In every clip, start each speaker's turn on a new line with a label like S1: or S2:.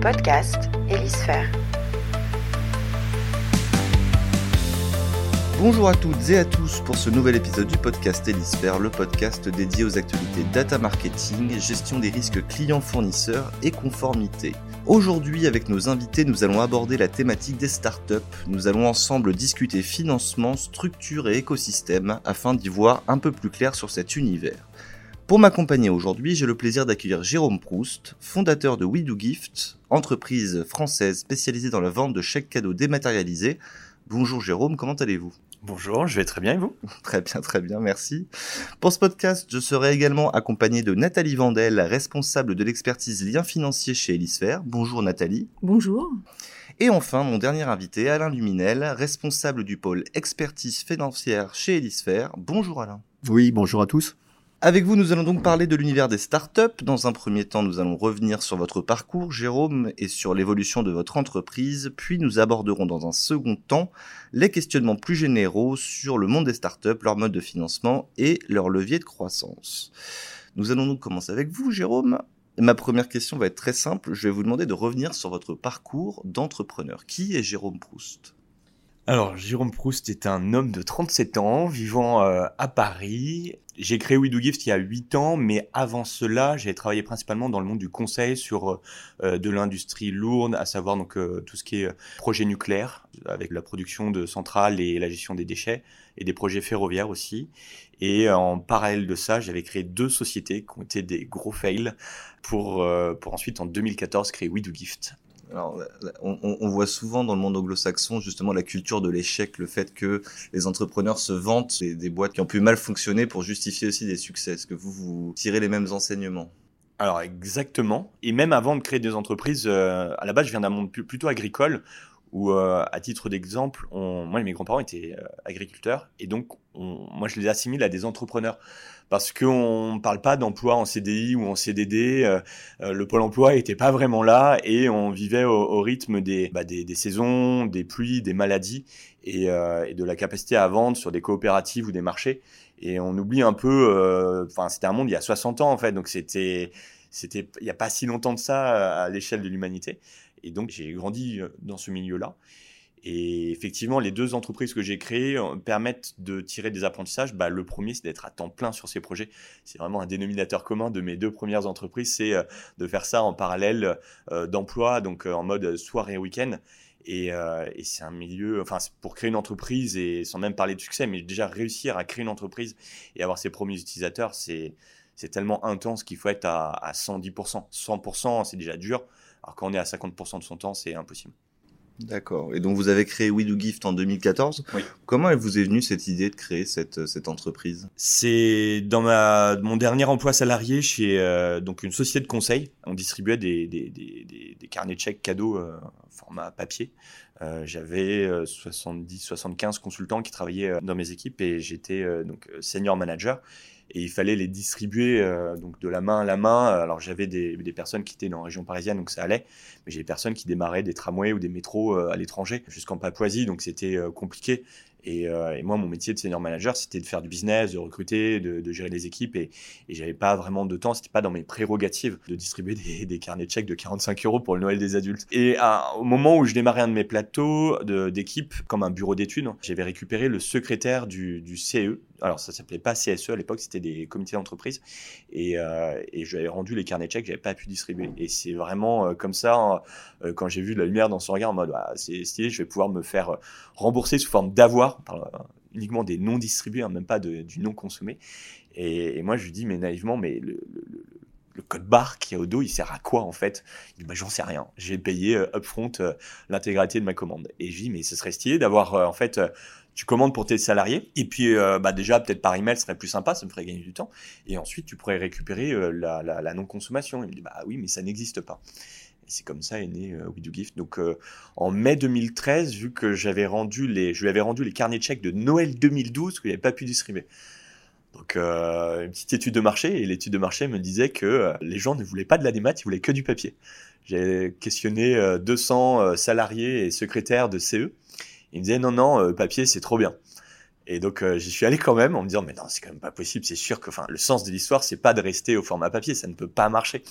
S1: podcast Hélisphère.
S2: Bonjour à toutes et à tous pour ce nouvel épisode du podcast Hélisphère, le podcast dédié aux actualités data marketing, gestion des risques clients-fournisseurs et conformité. Aujourd'hui, avec nos invités, nous allons aborder la thématique des startups. Nous allons ensemble discuter financement, structure et écosystème afin d'y voir un peu plus clair sur cet univers. Pour m'accompagner aujourd'hui, j'ai le plaisir d'accueillir Jérôme Proust, fondateur de We Do Gift, entreprise française spécialisée dans la vente de chèques cadeaux dématérialisés. Bonjour Jérôme, comment allez-vous?
S3: Bonjour, je vais très bien et vous?
S2: Très bien, très bien, merci. Pour ce podcast, je serai également accompagné de Nathalie Vandel, responsable de l'expertise liens financiers chez Elisphère. Bonjour Nathalie.
S4: Bonjour.
S2: Et enfin, mon dernier invité, Alain Luminel, responsable du pôle expertise financière chez Elisphère. Bonjour Alain.
S5: Oui, bonjour à tous.
S2: Avec vous, nous allons donc parler de l'univers des startups. Dans un premier temps, nous allons revenir sur votre parcours, Jérôme, et sur l'évolution de votre entreprise. Puis nous aborderons dans un second temps les questionnements plus généraux sur le monde des startups, leur mode de financement et leur levier de croissance. Nous allons donc commencer avec vous, Jérôme. Ma première question va être très simple. Je vais vous demander de revenir sur votre parcours d'entrepreneur. Qui est Jérôme Proust?
S3: Alors, Jérôme Proust est un homme de 37 ans, vivant euh, à Paris. J'ai créé We Do Gift il y a 8 ans, mais avant cela, j'ai travaillé principalement dans le monde du conseil sur euh, de l'industrie lourde, à savoir donc euh, tout ce qui est projet nucléaire, avec la production de centrales et la gestion des déchets, et des projets ferroviaires aussi. Et en parallèle de ça, j'avais créé deux sociétés qui ont été des gros fails pour, pour ensuite en 2014 créer We Do Gift
S2: on, voit souvent dans le monde anglo-saxon justement la culture de l'échec, le fait que les entrepreneurs se vantent des, des boîtes qui ont pu mal fonctionner pour justifier aussi des succès. Est-ce que vous, vous tirez les mêmes enseignements?
S3: Alors exactement. Et même avant de créer des entreprises, euh, à la base, je viens d'un monde plutôt agricole où, euh, à titre d'exemple, moi et mes grands-parents étaient euh, agriculteurs et donc moi je les assimile à des entrepreneurs parce qu'on ne parle pas d'emploi en CDI ou en CDD. Euh, euh, le pôle emploi n'était pas vraiment là et on vivait au, rythme bah, des, des, saisons, des pluies, des maladies et, euh, et, de la capacité à vendre sur des coopératives ou des marchés. Et on oublie un peu, enfin c'était un monde il y a 60 ans en fait, donc c'était il n'y a pas si longtemps de ça à l'échelle de l'humanité. Et donc j'ai grandi dans ce milieu-là. Et effectivement, les deux entreprises que j'ai créées euh, permettent de tirer des apprentissages. Bah, le premier, c'est d'être à temps plein sur ces projets. C'est vraiment un dénominateur commun de mes deux premières entreprises, c'est euh, de faire ça en parallèle euh, d'emploi, donc en mode soirée et week-end. Et, c'est un milieu, enfin, pour créer une entreprise et sans même parler de succès, mais déjà réussir à créer une entreprise et avoir ses premiers utilisateurs, c'est tellement intense qu'il faut être à 110%. 100%, c'est déjà dur. Alors quand on est à 50% de son temps, c'est impossible.
S2: D'accord. Et donc vous avez créé We Do Gift en 2014.
S3: Oui.
S2: Comment vous est venue cette idée de créer cette, cette entreprise?
S3: C'est dans ma, mon dernier emploi salarié chez euh, donc une société de conseil. On distribuait des, des, des, des carnets de chèques cadeaux euh, format papier. Euh, J'avais 70-75 euh, consultants qui travaillaient euh, dans mes équipes et j'étais donc senior manager et il fallait les distribuer euh, donc de la main à la main. Alors j'avais des, personnes qui étaient dans la région parisienne, donc ça allait, mais j'ai des personnes qui démarraient des tramways ou des métros euh, à l'étranger, jusqu'en Papouasie, donc c'était euh, compliqué. Et, euh, et, moi, mon métier de senior manager, c'était de faire du business, de recruter, de, gérer les équipes. Et, et j'avais pas vraiment de temps, c'était pas dans mes prérogatives de distribuer des, carnets de chèques de 45 euros pour le Noël des adultes. Et à, au moment où je démarrais un de mes plateaux d'équipe, comme un bureau d'études, j'avais récupéré le secrétaire du, du CE. Alors ça s'appelait pas CSE à l'époque, c'était des comités d'entreprise. Et, euh, je lui avais rendu les carnets de chèques que j'avais pas pu distribuer. Et c'est vraiment euh, comme ça, euh, quand j'ai vu de la lumière dans son regard, en mode, ah, c'est stylé, je vais pouvoir me faire rembourser sous forme d'avoir uniquement des non distribués, hein, même pas de, du non consommé. Et, moi, je lui dis, mais naïvement, mais le, code barre qui est au dos, il sert à quoi en fait? Il dit, bah, j'en sais rien. J'ai payé euh, upfront euh, l'intégralité de ma commande. Et je dis, mais ce serait stylé d'avoir, euh, en fait, tu commandes pour tes salariés, et puis bah, déjà, peut-être par email, ce serait plus sympa, ça me ferait gagner du temps. Et ensuite, tu pourrais récupérer la, la, la non-consommation. Il me dit, bah oui, mais ça n'existe pas. C'est comme ça est né euh, We Do Gift. Donc euh, en mai 2013, vu que j'avais rendu les, je lui avais rendu les carnets de chèques de Noël 2012 que j'avais pas pu distribuer. Donc euh, une petite étude de marché et l'étude de marché me disait que euh, les gens ne voulaient pas de la démat, ils voulaient que du papier. J'ai questionné 200 salariés et secrétaires de CE. Ils me disaient non non papier c'est trop bien. Et donc j'y suis allé quand même en me disant mais non c'est quand même pas possible c'est sûr que enfin le sens de l'histoire c'est pas de rester au format papier ça ne peut pas marcher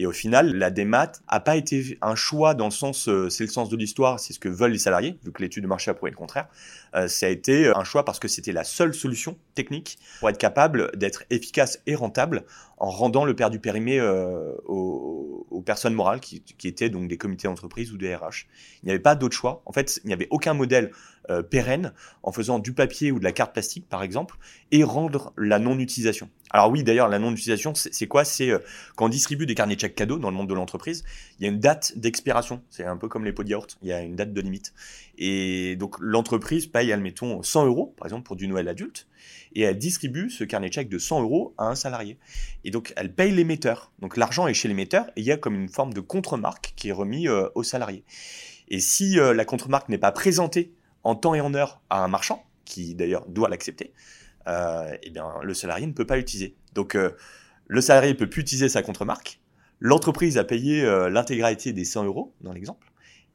S3: Et au final, la démat a pas été un choix dans le sens, euh, c'est le sens de l'histoire, c'est ce que veulent les salariés, vu que l'étude de marché a prouvé le contraire. Euh, ça a été un choix parce que c'était la seule solution technique pour être capable d'être efficace et rentable en rendant le père du périmé euh, aux, aux, personnes morales qui, qui, étaient donc des comités d'entreprise ou des RH. Il n'y avait pas d'autre choix. En fait, il n'y avait aucun modèle euh, pérenne en faisant du papier ou de la carte plastique, par exemple, et rendre la non-utilisation. Alors oui, d'ailleurs, la non-utilisation, c'est quoi? C'est euh, quand on distribue des carnets de chèques cadeaux dans le monde de l'entreprise, il y a une date d'expiration. C'est un peu comme les pots de yaourt, il y a une date de limite. Et donc l'entreprise paye, admettons, 100 euros, par exemple, pour du Noël adulte, et elle distribue ce carnet de chèques de 100 euros à un salarié. Et donc elle paye l'émetteur. Donc l'argent est chez l'émetteur, et il y a comme une forme de contre-marque qui est remis euh, au salarié. Et si euh, la contre-marque n'est pas présentée en temps et en heure à un marchand, qui d'ailleurs doit l'accepter, euh, eh bien, le salarié ne peut pas l'utiliser. Donc, euh, le salarié peut plus utiliser sa contre-marque. L'entreprise a payé euh, l'intégralité des 100 euros dans l'exemple.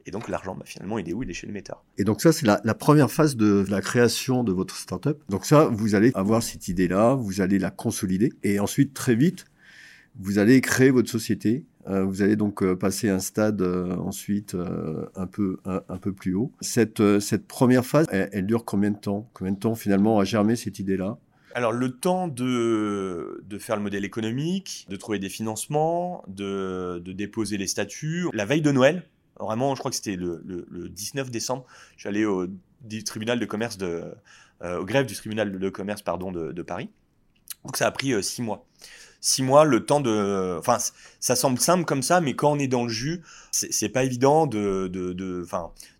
S3: Et donc, l'argent, bah, finalement, il est où? Il est chez l'émetteur.
S4: Et donc, ça, c'est la, la, première phase de la création de votre startup. Donc, ça, vous allez avoir cette idée-là, vous allez la consolider. Et ensuite, très vite, vous allez créer votre société. Euh, vous allez donc euh, passer un stade euh, ensuite un peu un, peu plus haut. Cette cette première phase, elle, dure combien de temps? Combien de temps finalement a germé cette idée-là?
S3: Alors le temps de, de faire le modèle économique, de trouver des financements, de, de déposer les statuts. La veille de Noël, vraiment, je crois que c'était le, le, le, 19 décembre, j'allais au tribunal de commerce de, au grève du tribunal de commerce pardon de, Paris. Donc ça a pris six mois six mois, le temps de. Enfin, ça semble simple comme ça, mais quand on est dans le jus, c'est pas évident de, de, de,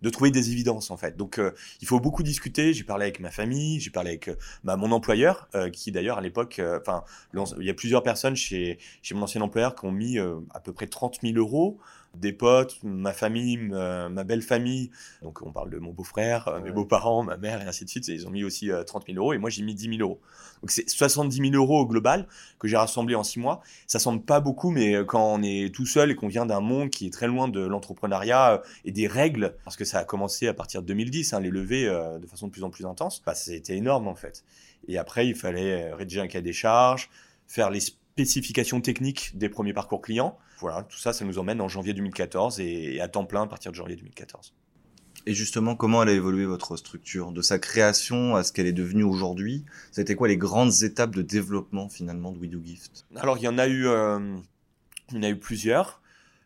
S3: de trouver des évidences en fait. Donc, euh, il faut beaucoup discuter. J'ai parlé avec ma famille, j'ai parlé avec bah, mon employeur, euh, qui d'ailleurs à l'époque, euh, enfin, il y a plusieurs personnes chez chez mon ancien employeur qui ont mis à peu près 30 000 euros des potes, ma famille, ma, ma, belle famille. Donc on parle de mon beau-frère, ouais. mes beaux-parents, ma mère et ainsi de suite. Ils ont mis aussi euh, 30 000 euros et moi j'ai mis 10 000 euros. Donc c'est 70 000 euros au global que j'ai rassemblé en 6 mois. Ça semble pas beaucoup, mais quand on est tout seul et qu'on vient d'un monde qui est très loin de l'entrepreneuriat et des règles, parce que ça a commencé à partir de 2010, hein, les levées euh, de façon de plus en plus intense, bah, c'était énorme en fait. Et après il fallait rédiger un cahier des charges, faire les spécifications techniques des premiers parcours clients. Voilà, tout ça, ça nous emmène en janvier 2014 et à temps plein à partir de janvier 2014.
S2: Et justement, comment elle a évolué votre structure? De sa création à ce qu'elle est devenue aujourd'hui, c'était quoi les grandes étapes de développement finalement de We Do Gift?
S3: Alors, il y en a eu, euh, il y en a eu plusieurs.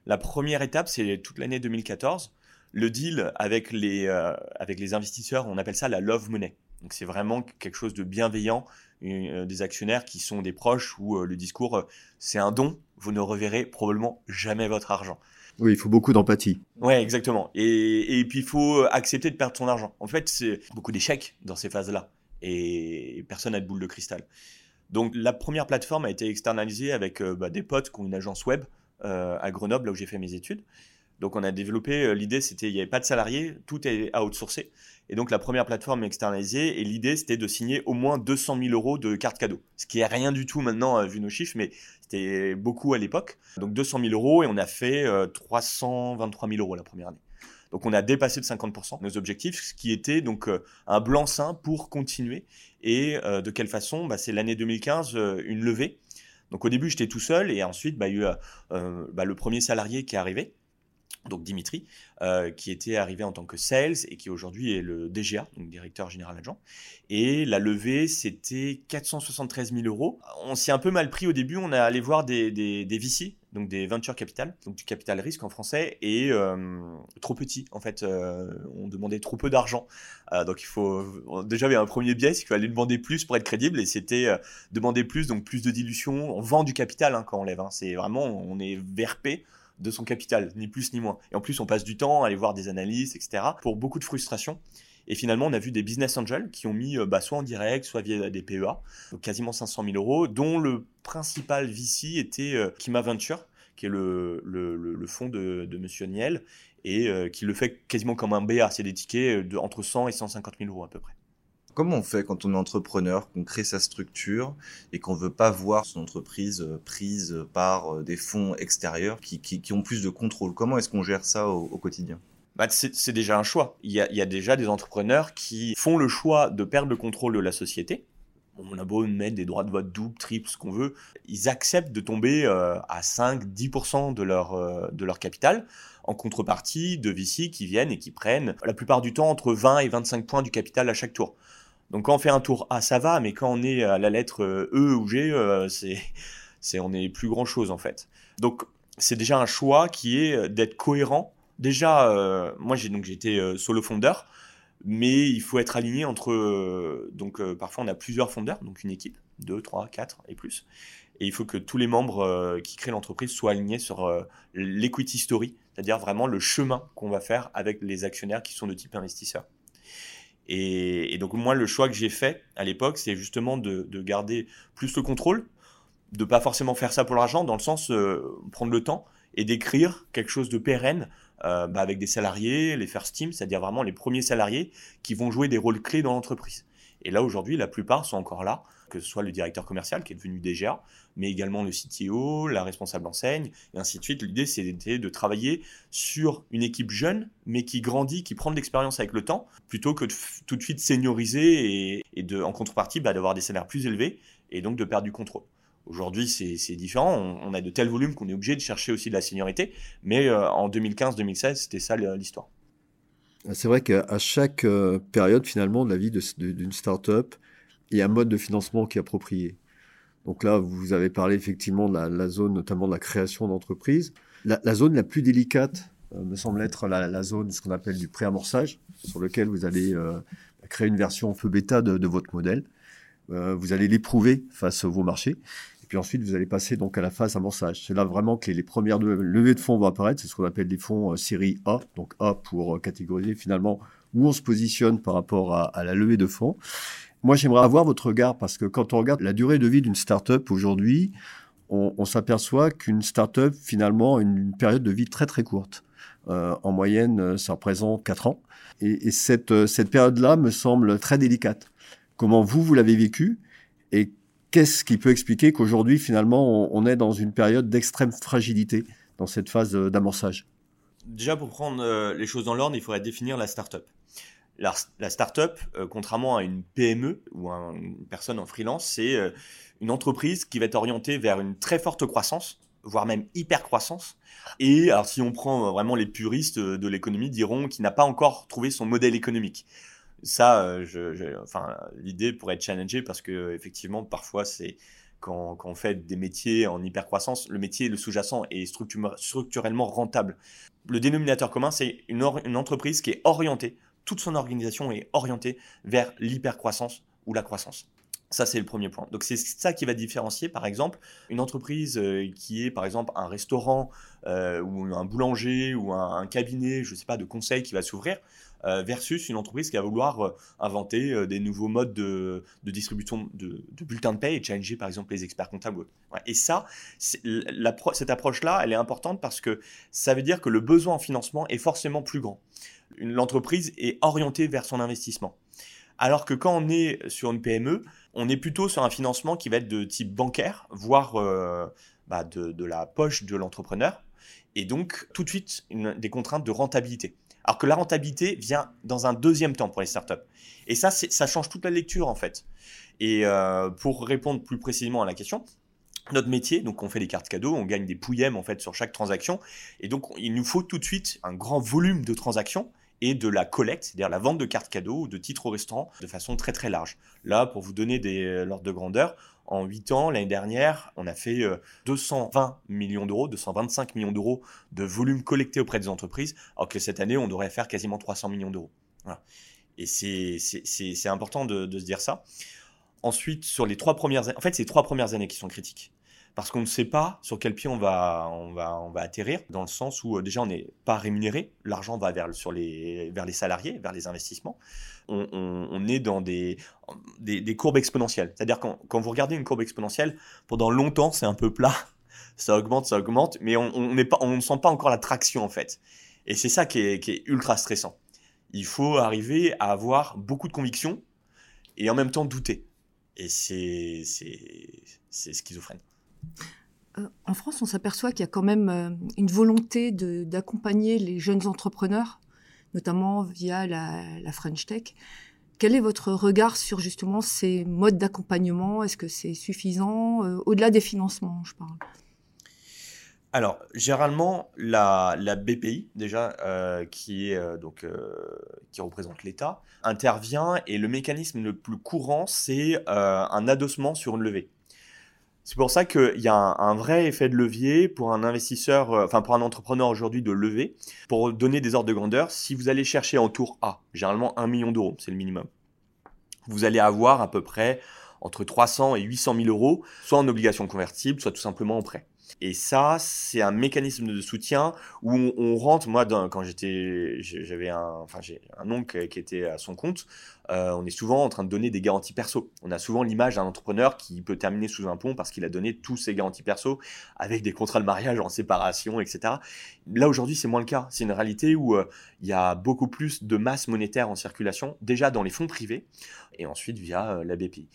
S3: La première étape, c'est toute l'année 2014. Le deal avec les, euh, avec les investisseurs, on appelle ça la love money. Donc, c'est vraiment quelque chose de bienveillant euh, des actionnaires qui sont des proches où euh, le discours euh, c'est un don, vous ne reverrez probablement jamais votre argent.
S4: Oui, il faut beaucoup d'empathie.
S3: Ouais, exactement. Et, et puis il faut accepter de perdre son argent. En fait, c'est beaucoup d'échecs dans ces phases-là. Et personne n'a de boule de cristal. Donc la première plateforme a été externalisée avec bah, des potes qui ont une agence web à Grenoble, là où j'ai fait mes études. Donc on a développé, l'idée c'était, il n'y avait pas de salariés, tout est outsourcé. Et donc la première plateforme externalisée et l'idée c'était de signer au moins 200 000 euros de cartes cadeaux. Ce qui est rien du tout maintenant vu nos chiffres, mais c'était beaucoup à l'époque. Donc 200 000 euros et on a fait euh, 323 000 euros la première année. Donc on a dépassé de 50% nos objectifs, ce qui était donc euh, un blanc-seing pour continuer. Et euh, de quelle façon? Bah, C'est l'année 2015, euh, une levée. Donc au début j'étais tout seul et ensuite bah, il y a eu bah, le premier salarié qui est arrivé donc Dimitri, euh, qui était arrivé en tant que sales et qui aujourd'hui est le DGA, donc directeur général adjoint. Et la levée, c'était 473 000 euros. On s'y un peu mal pris au début. On est allé voir des, des, VC, donc des venture capital, donc du capital risque en français, et euh, trop petit. En fait, euh, on demandait trop peu d'argent. Donc il faut déjà il y a un premier biais, c'est qu'il fallait demander plus pour être crédible, et c'était demander plus, donc plus de dilution. On vend du capital hein, quand on lève. Hein. C'est vraiment, on est VRP de son capital, ni plus ni moins. Et en plus, on passe du temps à aller voir des analystes, etc. pour beaucoup de frustration. Et finalement, on a vu des business angels qui ont mis bah, soit en direct, soit via des PEA, donc quasiment 500 000 euros, dont le principal VC était euh, Kima Venture, qui est le, le, le fonds de, de Monsieur Niel, et euh, qui le fait quasiment comme un BA. C'est des tickets de, entre 100 et 150 000 euros à peu près.
S2: Comment on fait quand on est entrepreneur, qu'on crée sa structure et qu'on veut pas voir son entreprise prise par des fonds extérieurs qui, ont plus de contrôle Comment est-ce qu'on gère ça au, quotidien?
S3: Bah, c'est déjà un choix. Il y, a, déjà des entrepreneurs qui font le choix de perdre le contrôle de la société. on a beau mettre des droits de vote double, triple, ce qu'on veut, ils acceptent de tomber euh, à 5-10% de leur, euh, de leur capital en contrepartie de VC qui viennent et qui prennent la plupart du temps entre 20 et 25 points du capital à chaque tour. Donc quand on fait un tour A, ça va, mais quand on est à la lettre E ou G, c'est, c'est on est plus grand chose en fait. Donc c'est déjà un choix qui est d'être cohérent. Déjà, moi j'ai donc j'étais solo fondeur mais il faut être aligné entre. Euh, donc, euh, parfois, on a plusieurs fondeurs, donc une équipe, 2, 3, 4 et plus. Et il faut que tous les membres euh, qui créent l'entreprise soient alignés sur l'equity story, c'est-à-dire vraiment le chemin qu'on va faire avec les actionnaires qui sont de type investisseur. Et, donc, moi, le choix que j'ai fait à l'époque, c'est justement de, de, garder plus le contrôle, de pas forcément faire ça pour l'argent, dans le sens prendre le temps et d'écrire quelque chose de pérenne euh, bah, avec des salariés, les first team, c'est-à-dire vraiment les premiers salariés qui vont jouer des rôles clés dans l'entreprise. Et là, aujourd'hui, la plupart sont encore là, que ce soit le directeur commercial qui est devenu DGA, mais également le CTO, la responsable enseigne, et ainsi de suite. L'idée, c'était de travailler sur une équipe jeune, mais qui grandit, qui prend de l'expérience avec le temps, plutôt que de tout de suite senioriser et, de, en contrepartie bah, d'avoir des salaires plus élevés et donc de perdre du contrôle. Aujourd'hui, c'est différent. On, a de tels volumes qu'on est obligé de chercher aussi de la seniorité. Mais euh, en 2015-2016, c'était ça l'histoire.
S4: C'est vrai qu'à chaque euh, période, finalement, de la vie d'une start-up, a un mode de financement qui est approprié. Donc là, vous avez parlé effectivement de la, zone, notamment de la création d'entreprise. La, zone la plus délicate euh, me semble être la, la zone, ce qu'on appelle du pré-amorçage, sur lequel vous allez créer une version feu bêta de, votre modèle. vous allez l'éprouver face à vos marchés puis ensuite, vous allez passer donc à la phase amorçage. C'est là vraiment que les, premières levées de fonds vont apparaître. C'est ce qu'on appelle des fonds euh, série A. Donc A pour euh, catégoriser finalement où on se positionne par rapport à, la levée de fonds. Moi, j'aimerais avoir votre regard parce que quand on regarde la durée de vie d'une startup aujourd'hui, on, s'aperçoit qu'une startup finalement a une, période de vie très très courte. Euh, en moyenne, ça représente 4 ans. Et, cette, cette période-là me semble très délicate. Comment vous, vous l'avez vécu et qu'est-ce qui peut expliquer qu'aujourd'hui, finalement, on, est dans une période d'extrême fragilité dans cette phase euh, d'amorçage?
S3: Déjà, pour prendre euh, les choses dans l'ordre, il faudrait définir la start-up. La, la start-up, euh, contrairement à une PME ou à une personne en freelance, c'est une entreprise qui va être orientée vers une très forte croissance, voire même hyper croissance. Et alors, si on prend vraiment les puristes de l'économie, diront qu'il n'a pas encore trouvé son modèle économique ça, euh, enfin, l'idée pourrait être challengée parce que effectivement, parfois, c'est quand, on fait des métiers en hyper croissance, le métier, le sous-jacent est structurellement rentable. Le dénominateur commun, c'est une entreprise qui est orientée, toute son organisation est orientée vers l'hyper croissance ou la croissance. Ça, c'est le premier point. Donc, c'est ça qui va différencier, par exemple, une entreprise euh, qui est, par exemple, un restaurant euh, ou un boulanger ou un, cabinet, je ne sais pas, de conseil qui va s'ouvrir, euh, versus une entreprise qui va vouloir inventer des nouveaux modes de, distribution de, bulletins de paie et challenger, par exemple, les experts comptables. Et ça, cette approche-là, elle est importante parce que ça veut dire que le besoin en financement est forcément plus grand. L'entreprise est orientée vers son investissement. Alors que quand on est sur une PME, on est plutôt sur un financement qui va être de type bancaire, voire euh, bah, de, la poche de l'entrepreneur, et donc tout de suite des contraintes de rentabilité. Alors que la rentabilité vient dans un deuxième temps pour les startups. Et ça, ça change toute la lecture en fait. Et euh, pour répondre plus précisément à la question, notre métier, donc on fait des cartes cadeaux, on gagne des pouillèmes en fait sur chaque transaction, et donc il nous faut tout de suite un grand volume de transactions et de la collecte, c'est-à-dire la vente de cartes cadeaux ou de titres au restaurant de façon très très large. Là, pour vous donner des euh, l'ordre de grandeur, en 8 ans, l'année dernière, on a fait 220 euh, millions d'euros, 225 millions d'euros de volume collecté auprès des entreprises, alors que cette année, on devrait faire quasiment 300 millions d'euros. Et c'est important de, de, se dire ça. Ensuite, sur les trois premières années, en fait, c'est les trois premières années qui sont critiques parce qu'on ne sait pas sur quel pied on va, atterrir, dans le sens où euh, déjà on n'est pas rémunéré, l'argent va vers, les, salariés, vers les investissements. On, est dans des, courbes exponentielles. C'est-à-dire quand, quand vous regardez une courbe exponentielle, pendant longtemps c'est un peu plat, ça augmente, ça augmente, mais on, ne sent pas encore la traction en fait. Et c'est ça qui est, qui est ultra stressant. Il faut arriver à avoir beaucoup de conviction et en même temps douter. Et c'est schizophrène.
S5: Euh, en France, on s'aperçoit qu'il y a quand même euh, une volonté d'accompagner les jeunes entrepreneurs, notamment via la, French Tech. Quel est votre regard sur justement ces modes d'accompagnement? Est-ce que c'est suffisant? Euh, Au-delà des financements, je parle.
S3: Alors, généralement, la, BPI, déjà, qui, est, donc, qui représente l'État, intervient et le mécanisme le plus courant, c'est un adossement sur une levée. C'est pour ça qu'il y a un, vrai effet de levier pour un investisseur, euh, pour un entrepreneur aujourd'hui de lever. Pour donner des ordres de grandeur, si vous allez chercher en tour A, généralement 1 million d'euros, c'est le minimum, vous allez avoir à peu près entre 300 et 800 000 euros, soit en obligation convertible, soit tout simplement en prêt. Et ça, c'est un mécanisme de soutien où on, rentre. Moi, quand j'étais, j'avais un, enfin, j'ai un oncle qui était à son compte. Euh, on est souvent en train de donner des garanties perso. On a souvent l'image d'un entrepreneur qui peut terminer sous un pont parce qu'il a donné tous ses garanties perso avec des contrats de mariage en séparation, etc. Là aujourd'hui, c'est moins le cas. C'est une réalité où euh, il y a beaucoup plus de masse monétaire en circulation, déjà dans les fonds privés et ensuite via euh, la BPI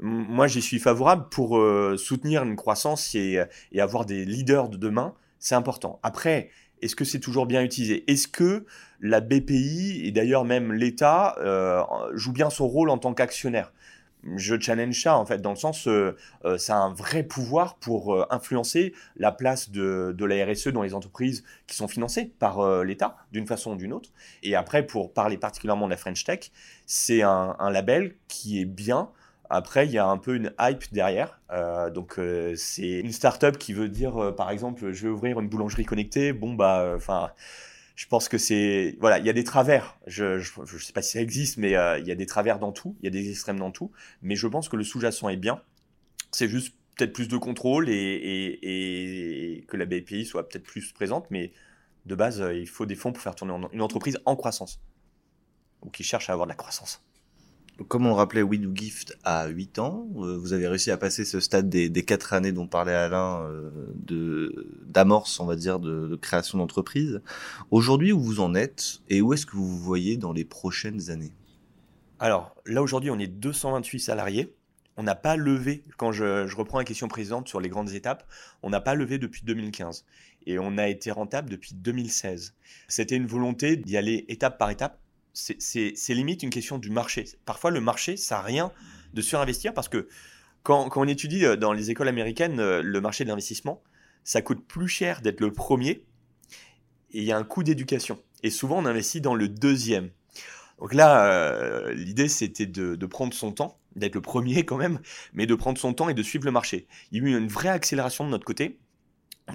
S3: moi, j'y suis favorable pour euh, soutenir une croissance et, avoir des leaders de demain. C'est important. Après, est-ce que c'est toujours bien utilisé? Est-ce que la BPI et d'ailleurs même l'État euh, joue bien son rôle en tant qu'actionnaire? Je challenge ça en fait dans le sens euh, euh ça a un vrai pouvoir pour influencer la place de, la RSE dans les entreprises qui sont financées par l'État d'une façon ou d'une autre et après pour parler particulièrement de la French Tech c'est un, label qui est bien après, il y a un peu une hype derrière. Euh, donc, euh, c'est une startup qui veut dire, euh, par exemple, je vais ouvrir une boulangerie connectée. Bon, bah, enfin, je pense que c'est. Voilà, il y a des travers. Je ne sais pas si ça existe, mais il y a des travers dans tout. Il y a des extrêmes dans tout. Mais je pense que le sous-jacent est bien. C'est juste peut-être plus de contrôle et, que la BPI soit peut-être plus présente. Mais de base, il faut des fonds pour faire tourner une entreprise en croissance ou qui cherche à avoir de la croissance
S2: comme on le rappelait, We Do Gift à 8 ans. Euh, vous avez réussi à passer ce stade des, des 4 années dont parlait Alain, euh, d'amorce, on va dire, de, création d'entreprise. Aujourd'hui, où vous en êtes et où est-ce que vous vous voyez dans les prochaines années?
S3: Alors, là, aujourd'hui, on est 228 salariés. On n'a pas levé, quand je, je, reprends la question précédente sur les grandes étapes, on n'a pas levé depuis 2015. Et on a été rentable depuis 2016. C'était une volonté d'y aller étape par étape c'est limite une question du marché. Parfois, le marché, ça n'a rien de surinvestir parce que quand, on étudie euh, dans les écoles américaines euh, le marché de l'investissement, ça coûte plus cher d'être le premier et il y a un coût d'éducation. Et souvent, on investit dans le deuxième. Donc là, euh, l'idée, c'était de, prendre son temps, d'être le premier quand même, mais de prendre son temps et de suivre le marché. Il y a eu une vraie accélération de notre côté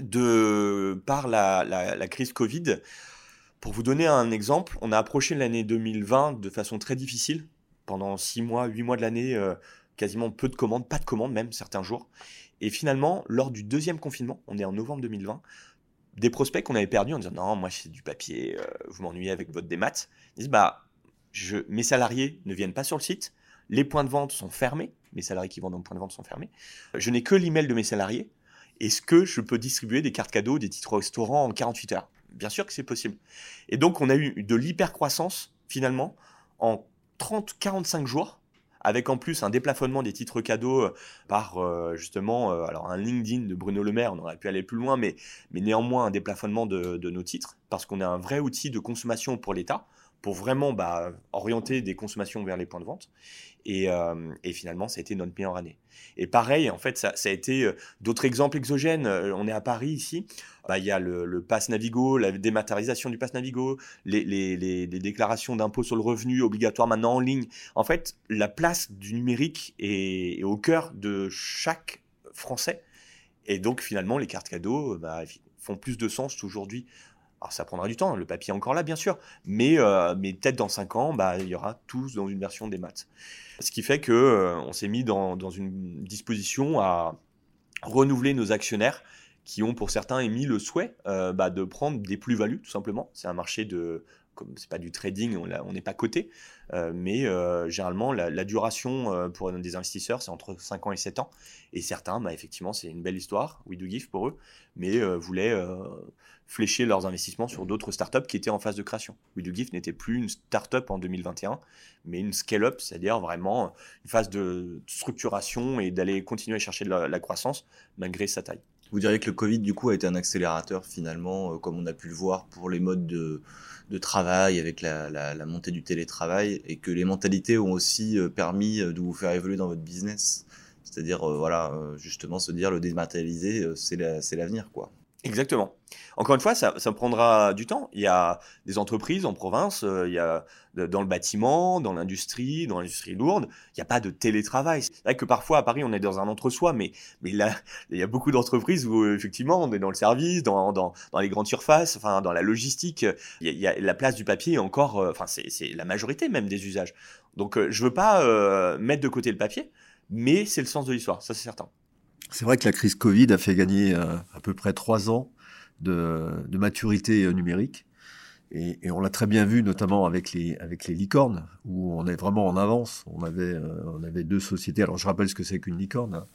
S3: de, par la, la crise Covid. Pour vous donner un exemple, on a approché l'année 2020 de façon très difficile. Pendant 6 mois, 8 mois de l'année, euh, quasiment peu de commandes, pas de commandes même certains jours. Et finalement, lors du deuxième confinement, on est en novembre 2020, des prospects qu'on avait perdus en disant non, moi c'est du papier, euh, vous m'ennuyez avec votre démat, ils disent bah, mes salariés ne viennent pas sur le site, les points de vente sont fermés, mes salariés qui vendent en point de vente sont fermés, je n'ai que l'email de mes salariés, est-ce que je peux distribuer des cartes cadeaux, des titres au restaurant en 48 heures? Bien sûr que c'est possible. Et donc, on a eu de l'hypercroissance, finalement, en 30-45 jours, avec en plus un déplafonnement des titres cadeaux euh, par, euh, justement, euh, alors un LinkedIn de Bruno Le Maire, on aurait pu aller plus loin, mais, néanmoins un déplafonnement de, de nos titres, parce qu'on a un vrai outil de consommation pour l'État, pour vraiment bah, orienter des consommations vers les points de vente. Et, euh, et, finalement, ça a été notre meilleure année. Et pareil, en fait, ça, a été euh, d'autres exemples exogènes. Euh, on est à Paris ici. Bah, il y a le, le pass Navigo, la dématérialisation du pass Navigo, les, déclarations d'impôt sur le revenu obligatoires maintenant en ligne. En fait, la place du numérique est, est au cœur de chaque Français. Et donc, finalement, les cartes cadeaux bah, font plus de sens aujourd'hui alors ça prendra du temps, le papier est encore là bien sûr, mais, euh, mais peut-être dans 5 ans, bah, il y aura tous dans une version des maths. Ce qui fait que euh, on s'est mis dans, dans, une disposition à renouveler nos actionnaires qui ont pour certains émis le souhait euh, bah, de prendre des plus-values tout simplement. C'est un marché de comme c'est pas du trading, on n'est pas coté, euh, mais euh, généralement la, duration euh, pour des investisseurs c'est entre 5 ans et 7 ans. Et certains, bah, effectivement, c'est une belle histoire, we do give pour eux, mais voulaient flécher leurs investissements sur d'autres startups qui étaient en phase de création. We do give n'était plus une startup en 2021, mais une scale-up, c'est-à-dire vraiment une phase de structuration et d'aller continuer à chercher de la, la croissance malgré sa taille.
S2: Vous diriez que le Covid, du coup, a été un accélérateur finalement, euh, comme on a pu le voir pour les modes de, de travail avec la, montée du télétravail, et que les mentalités ont aussi euh, permis de vous faire évoluer dans votre business. C'est-à-dire, euh, voilà, justement, se dire le dématérialisé, c'est l'avenir, quoi.
S3: Exactement. Encore une fois, ça, prendra du temps. Il y a des entreprises en province, euh, il y a dans le bâtiment, dans l'industrie, dans l'industrie lourde, il n'y a pas de télétravail. C'est vrai que parfois à Paris, on est dans un entre-soi, mais, mais là, il y a beaucoup d'entreprises où effectivement, on est dans le service, dans, dans, les grandes surfaces, enfin, dans la logistique. Il y a, la place du papier encore, euh, enfin, c'est la majorité même des usages. Donc, euh, je veux pas mettre de côté le papier, mais c'est le sens de l'histoire, ça c'est certain.
S4: C'est vrai que la crise Covid a fait gagner euh, à peu près trois ans de, maturité euh, numérique. Et, on l'a très bien vu, notamment avec les, avec les licornes, où on est vraiment en avance. On avait, euh, on avait deux sociétés. Alors, je rappelle ce que c'est qu'une licorne. Hein.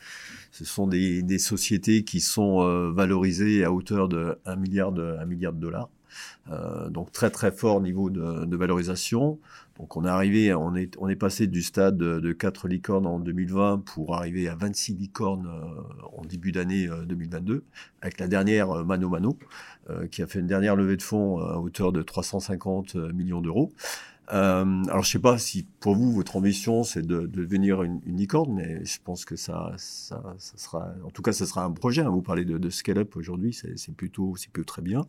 S4: Ce sont des, sociétés qui sont valorisées à hauteur de 1 milliard de, 1 milliard de dollars. Euh, donc, très, très fort niveau de, valorisation. Donc on est arrivé, on est, on est passé du stade de 4 licornes en 2020 pour arriver à 26 licornes euh, en début d'année 2022, euh, avec la dernière Mano Mano, qui a fait une dernière levée de fonds à hauteur de 350 millions d'euros. Euh, alors, je sais pas si pour vous, votre ambition, c'est de, de, devenir une, une, licorne, mais je pense que ça, ça, ça, sera, en tout cas, ça sera un projet. Hein. Vous parlez de, de scale-up aujourd'hui, c'est plutôt, c'est plutôt très bien.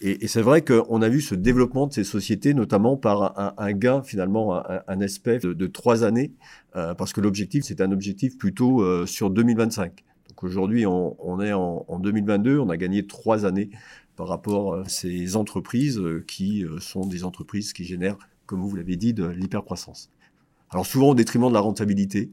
S4: Et, et c'est vrai qu'on a vu ce développement de ces sociétés, notamment par un, un gain, finalement, un, un aspect de, trois années, euh, parce que l'objectif, c'est un objectif plutôt euh, sur 2025. Donc aujourd'hui, on, on, est en, en 2022, on a gagné trois années par rapport à ces entreprises euh, qui euh, sont des entreprises qui génèrent comme vous l'avez dit, de l'hypercroissance. Alors souvent au détriment de la rentabilité.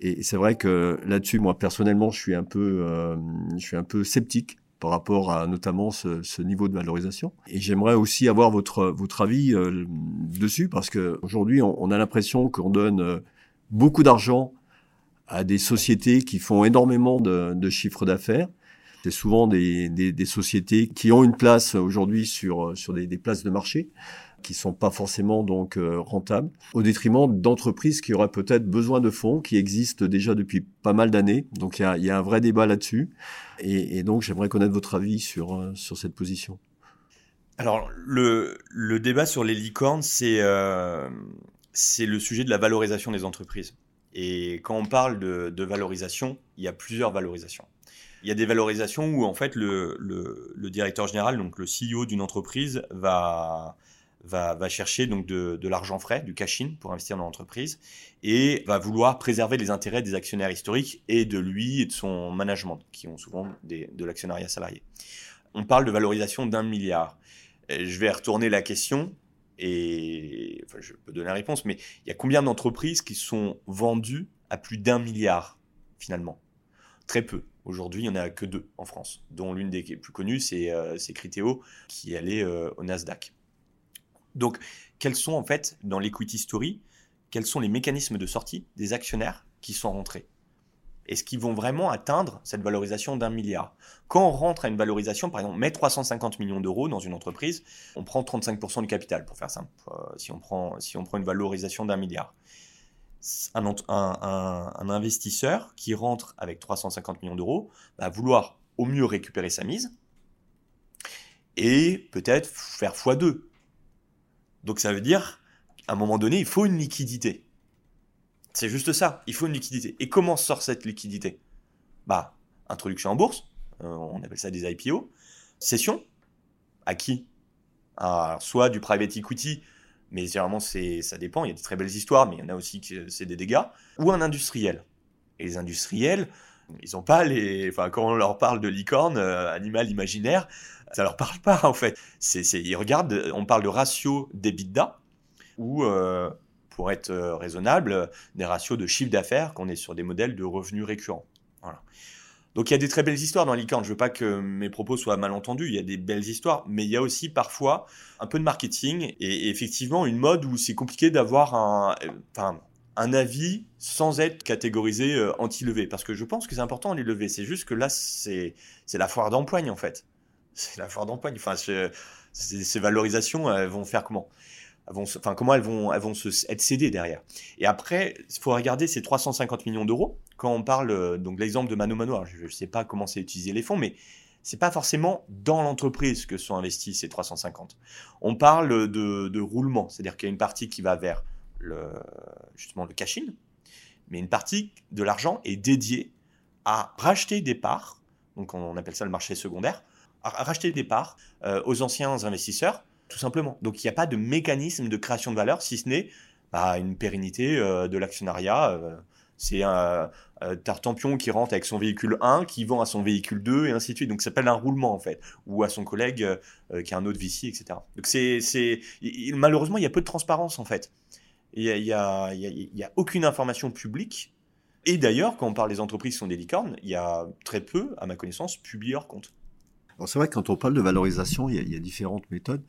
S4: Et c'est vrai que là-dessus, moi personnellement, je suis un peu, euh, je suis un peu sceptique par rapport à notamment ce, ce niveau de valorisation. Et j'aimerais aussi avoir votre votre avis euh, dessus parce que aujourd'hui, on, on, a l'impression qu'on donne euh, beaucoup d'argent à des sociétés qui font énormément de, de chiffres d'affaires. C'est souvent des, des, des, sociétés qui ont une place aujourd'hui sur sur des, des places de marché qui sont pas forcément donc euh, rentables, au détriment d'entreprises qui auraient peut-être besoin de fonds, qui existent déjà depuis pas mal d'années. Donc il y a, y a, un vrai débat là-dessus, et, donc j'aimerais connaître votre avis sur euh, sur cette position.
S3: Alors le le débat sur les licornes, c'est euh, le sujet de la valorisation des entreprises. Et quand on parle de, de valorisation, il y a plusieurs valorisations. Il y a des valorisations où en fait le, le, le directeur général, donc le CEO d'une entreprise, va va, chercher donc de, l'argent frais, du cash-in pour investir dans l'entreprise et va vouloir préserver les intérêts des actionnaires historiques et de lui et de son management, qui ont souvent des, de l'actionnariat salarié. On parle de valorisation d'un milliard. Je vais retourner la question et je peux donner la réponse, mais il y a combien d'entreprises qui sont vendues à plus d'un milliard finalement? Très peu. Aujourd'hui, il n'y en a que deux en France, dont l'une des plus connues, c'est euh, Criteo, qui allait euh, au Nasdaq. Donc, quels sont en fait, dans l'equity story, quels sont les mécanismes de sortie des actionnaires qui sont rentrés? Est-ce qu'ils vont vraiment atteindre cette valorisation d'un milliard? Quand on rentre à une valorisation, par exemple, on met 350 millions d'euros dans une entreprise, on prend 35% du capital, pour faire simple, euh, si on prend, si on prend une valorisation d'un milliard. Un, un, investisseur qui rentre avec 350 millions d'euros va vouloir au mieux récupérer sa mise et peut-être faire x2 donc ça veut dire, à un moment donné, il faut une liquidité. C'est juste ça, il faut une liquidité. Et comment sort cette liquidité? Bah, introduction en bourse, euh, on appelle ça des IPO, cession, à qui? À, Soit du private equity, mais généralement ça dépend, il y a des très belles histoires, mais il y en a aussi qui c'est des dégâts, ou un industriel. Et les industriels, ils ont pas les. Enfin, quand on leur parle de licorne, euh, animal imaginaire, ça leur parle pas en fait. Ils regardent, on parle de ratio d'EBITDA, ou euh, pour être euh, raisonnable, des ratios de chiffre d'affaires, qu'on est sur des modèles de revenus récurrents. Donc il y a des très belles histoires dans licorne. Je veux pas que mes propos soient mal entendus. Il y a des belles histoires, mais il y a aussi parfois un peu de marketing et, effectivement une mode où c'est compliqué d'avoir un avis sans être catégorisé euh, anti-levé. Parce que je pense que c'est important les lever. C'est juste que là, c'est la foire d'empoigne en fait. C'est la foire d'empoigne. Enfin, ces valorisations, elles vont faire comment? Enfin, comment elles vont, elles vont se, être cédées derrière? Et après, il faut regarder ces 350 millions d'euros. Quand on parle, euh, donc l'exemple de Mano Mano, alors je ne sais pas comment c'est utilisé les fonds, mais c'est pas forcément dans l'entreprise que sont investis ces 350. On parle de, roulement, c'est-à-dire qu'il y a une partie qui va vers le, justement le cash-in, mais une partie de l'argent est dédiée à racheter des parts, donc on appelle ça le marché secondaire, racheter des parts euh, aux anciens investisseurs, tout simplement. Donc il n'y a pas de mécanisme de création de valeur, si ce n'est bah, une pérennité euh, de l'actionnariat. euh, c'est un Tartampion qui rentre avec son véhicule 1, qui vend à son véhicule 2, et ainsi de suite. Donc ça s'appelle un roulement, en fait. Ou à son collègue qui a un autre VC, etc. Donc c'est, malheureusement, il y a peu de transparence, en fait. Il n'y a, a, a- a aucune information publique. Et d'ailleurs, quand on parle des entreprises qui sont des licornes, il y a très peu, à ma connaissance, publié leur compte.
S4: Alors c'est vrai que quand on parle de valorisation, il y a, il y a différentes méthodes.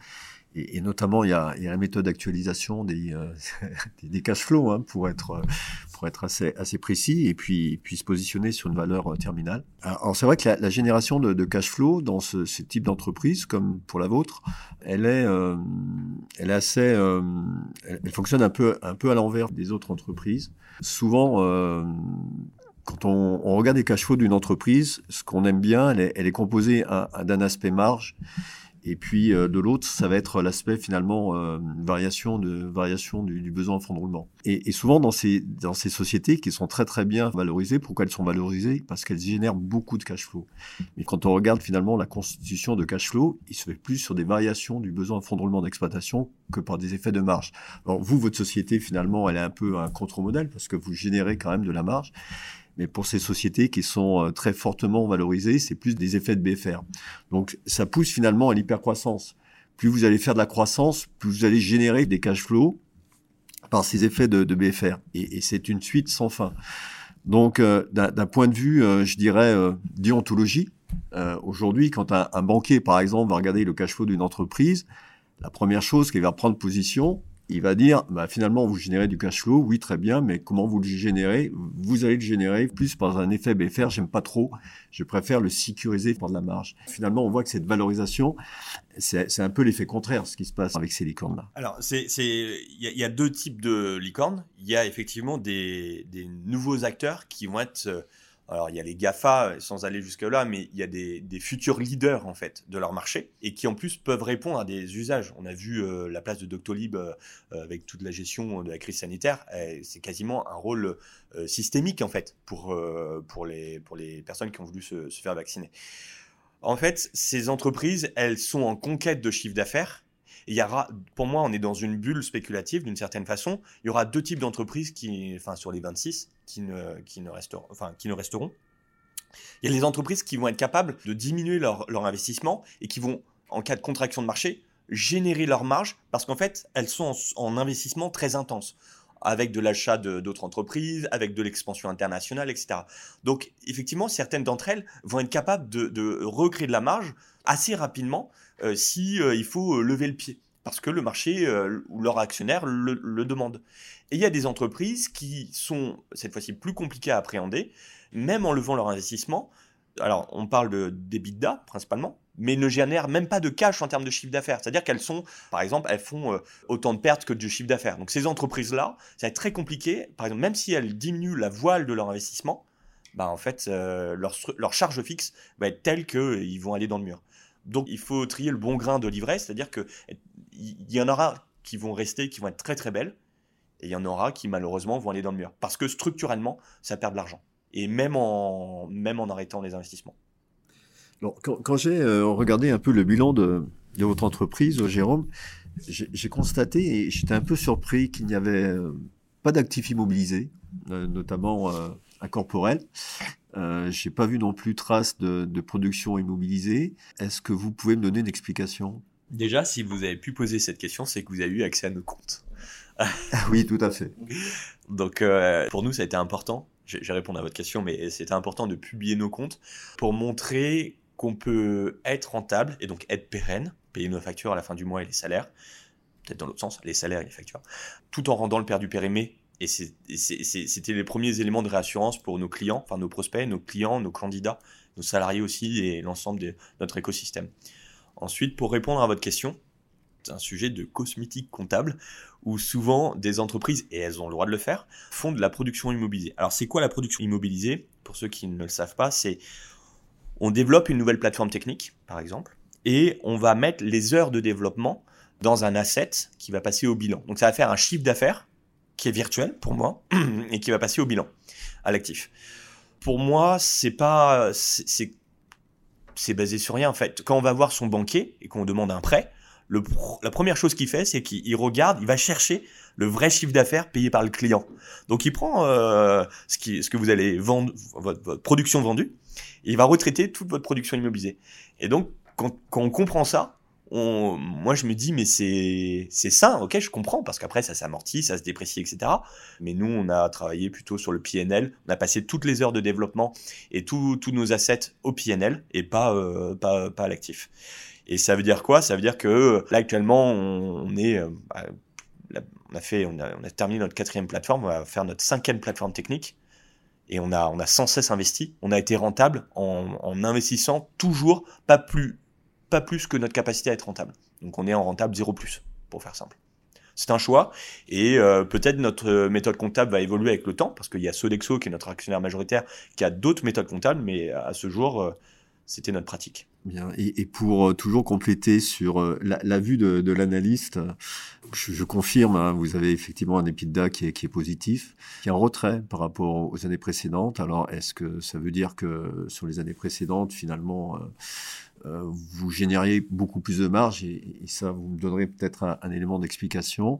S4: Et, et notamment, il y, a, il y a la méthode d'actualisation des, euh, des, cash flows, hein, pour être, euh, pour être assez, assez précis, et puis, puis se positionner sur une valeur euh, terminale. Alors, c'est vrai que la, la génération de, de cash flow dans ce, ce type d'entreprise, comme pour la vôtre, elle est, euh, elle est assez, euh, elle, elle fonctionne un peu, un peu à l'envers des autres entreprises. Souvent, euh, quand on, regarde les cash flows d'une entreprise, ce qu'on aime bien, elle est, composée un- un- d'un aspect marge, et puis euh, de l'autre, ça va être l'aspect finalement euh, variation de variation du, besoin en fonds de roulement. Et, et souvent dans ces dans ces sociétés qui sont très très bien valorisées, pourquoi elles sont valorisées? Parce qu'elles génèrent beaucoup de cash flow. Mais quand on regarde finalement la constitution de cash flow, il se fait plus sur des variations du besoin en fonds de roulement d'exploitation que par des effets de marge. Alors vous, votre société finalement, elle est un peu un contre-modèle parce que vous générez quand même de la marge. Mais pour ces sociétés qui sont euh, très fortement valorisées, c'est plus des effets de BFR. Donc ça pousse finalement à l'hypercroissance. Plus vous allez faire de la croissance, plus vous allez générer des cash flows par ces effets de, BFR. Et, c'est une suite sans fin. Donc euh, d'un point de vue, euh, je dirais, euh, déontologie, aujourd'hui, quand un, un banquier, par exemple, va regarder le cash flow d'une entreprise, la première chose qu'il va prendre position, il va dire, bah, finalement, vous générez du cash flow, oui, très bien, mais comment vous le générez? Vous allez le générer plus par un effet BFR, j'aime pas trop, je préfère le sécuriser par de la marge. Finalement, on voit que cette valorisation, c'est un peu l'effet contraire, ce qui se passe avec ces licornes-là.
S3: Alors, il y, a- deux types de licornes. Il y a effectivement des, des nouveaux acteurs qui vont être. euh, Alors, il y a les GAFA, euh, sans aller jusque-là, mais il y a des, futurs leaders, en fait, de leur marché, et qui, en plus, peuvent répondre à des usages. On a vu euh, la place de Doctolib euh, avec toute la gestion de la crise sanitaire. C'est quasiment un rôle systémique, en fait, pour, pour, les, pour les personnes qui ont voulu se, se faire vacciner. En fait, ces entreprises, elles sont en conquête de chiffre d'affaires, il y aura, pour moi, on est dans une bulle spéculative d'une certaine façon. Il y aura deux types d'entreprises qui, enfin, sur les 26, qui ne, resteront, enfin, qui ne resteront. Il y a les entreprises qui vont être capables de diminuer leur, investissement et qui vont, en cas de contraction de marché, générer leur marge parce qu'en fait, elles sont en, en investissement très intense avec de l'achat d'autres entreprises, avec de l'expansion internationale, etc. Donc, effectivement, certaines d'entre elles vont être capables de, de recréer de la marge assez rapidement euh, si euh, il faut euh, lever le pied, parce que le marché euh, ou leur actionnaire le, le demande. Et il y a des entreprises qui sont cette fois-ci plus compliquées à appréhender, même en levant leur investissement. Alors, on parle de d'EBITDA principalement, mais ne génèrent même pas de cash en termes de chiffre d'affaires. C'est-à-dire qu'elles sont, par exemple, elles font euh, autant de pertes que de chiffre d'affaires. Donc ces entreprises-là, ça va être très compliqué. Par exemple, même si elles diminuent la voile de leur investissement, bah en fait, euh, leur, charge fixe va être telle qu'ils vont aller dans le mur. Donc il faut trier le bon grain de livret, c'est-à-dire que il y en aura qui vont rester, qui vont être très très belles, et il y en aura qui malheureusement vont aller dans le mur. Parce que structurellement, ça perd de l'argent. Et même en, même en arrêtant les investissements.
S4: Alors, quand, quand j'ai euh, regardé un peu le bilan de, de votre entreprise, euh, Jérôme, j'ai constaté et j'étais un peu surpris qu'il n'y avait euh, pas d'actifs immobilisés, euh, notamment euh, incorporels. Euh, j'ai pas vu non plus trace de, de production immobilisée. Est-ce que vous pouvez me donner une explication?
S3: Déjà, si vous avez pu poser cette question, c'est que vous avez eu accès à nos comptes.
S4: Ah Oui, tout à fait.
S3: Donc euh, pour nous, ça a été important. Vais répondre à votre question, mais c'était important de publier nos comptes pour montrer qu'on peut être rentable et donc être pérenne, payer nos factures à la fin du mois et les salaires, peut-être dans l'autre sens, les salaires et les factures, tout en rendant le perdu périmé. Et c'était les premiers éléments de réassurance pour nos clients, enfin nos prospects, nos clients, nos candidats, nos salariés aussi et l'ensemble de notre écosystème. Ensuite, pour répondre à votre question, un sujet de cosmétique comptable où souvent des entreprises, et elles ont le droit de le faire, font de la production immobilisée. Alors c'est quoi la production immobilisée? Pour ceux qui ne le savent pas, c'est on développe une nouvelle plateforme technique, par exemple, et on va mettre les heures de développement dans un asset qui va passer au bilan. Donc ça va faire un chiffre d'affaires qui est virtuel pour moi et qui va passer au bilan, à l'actif. Pour moi, c'est pas, c'est, c'est basé sur rien en fait. Quand on va voir son banquier et qu'on demande un prêt, la première chose qu'il fait, c'est qu'il regarde, il va chercher le vrai chiffre d'affaires payé par le client. Donc il prend euh, ce, que vous allez vendre, votre, production vendue, et il va retraiter toute votre production immobilisée. Et donc quand, on comprend ça, moi je me dis mais c'est c'est ça, ok, je comprends parce qu'après ça s'amortit, ça se déprécie, etc. Mais nous on a travaillé plutôt sur le PNL, on a passé toutes les heures de développement et tous nos assets au PNL et euh, pas à l'actif. Et ça veut dire quoi? Ça veut dire que là actuellement on, euh, bah, a fait on a, terminé notre quatrième plateforme, on va faire notre cinquième plateforme technique et on a, sans cesse investi. On a été rentable en, investissant toujours pas plus pas plus que notre capacité à être rentable. Donc on est en rentable 0 plus, pour faire simple. C'est un choix et euh, peut-être notre méthode comptable va évoluer avec le temps parce qu'il y a Sodexo qui est notre actionnaire majoritaire qui a d'autres méthodes comptables, mais à ce jour, euh, c'était notre pratique.
S4: Bien. Et, pour euh, toujours compléter sur la, vue de, l'analyste, je, confirme, hein, vous avez effectivement un EBITDA qui est, qui est positif, qui est en retrait par rapport aux années précédentes. Alors, est-ce que ça veut dire que sur les années précédentes, finalement, euh, vous génériez beaucoup plus de marge et, ça, vous me donnerez peut-être un, élément d'explication.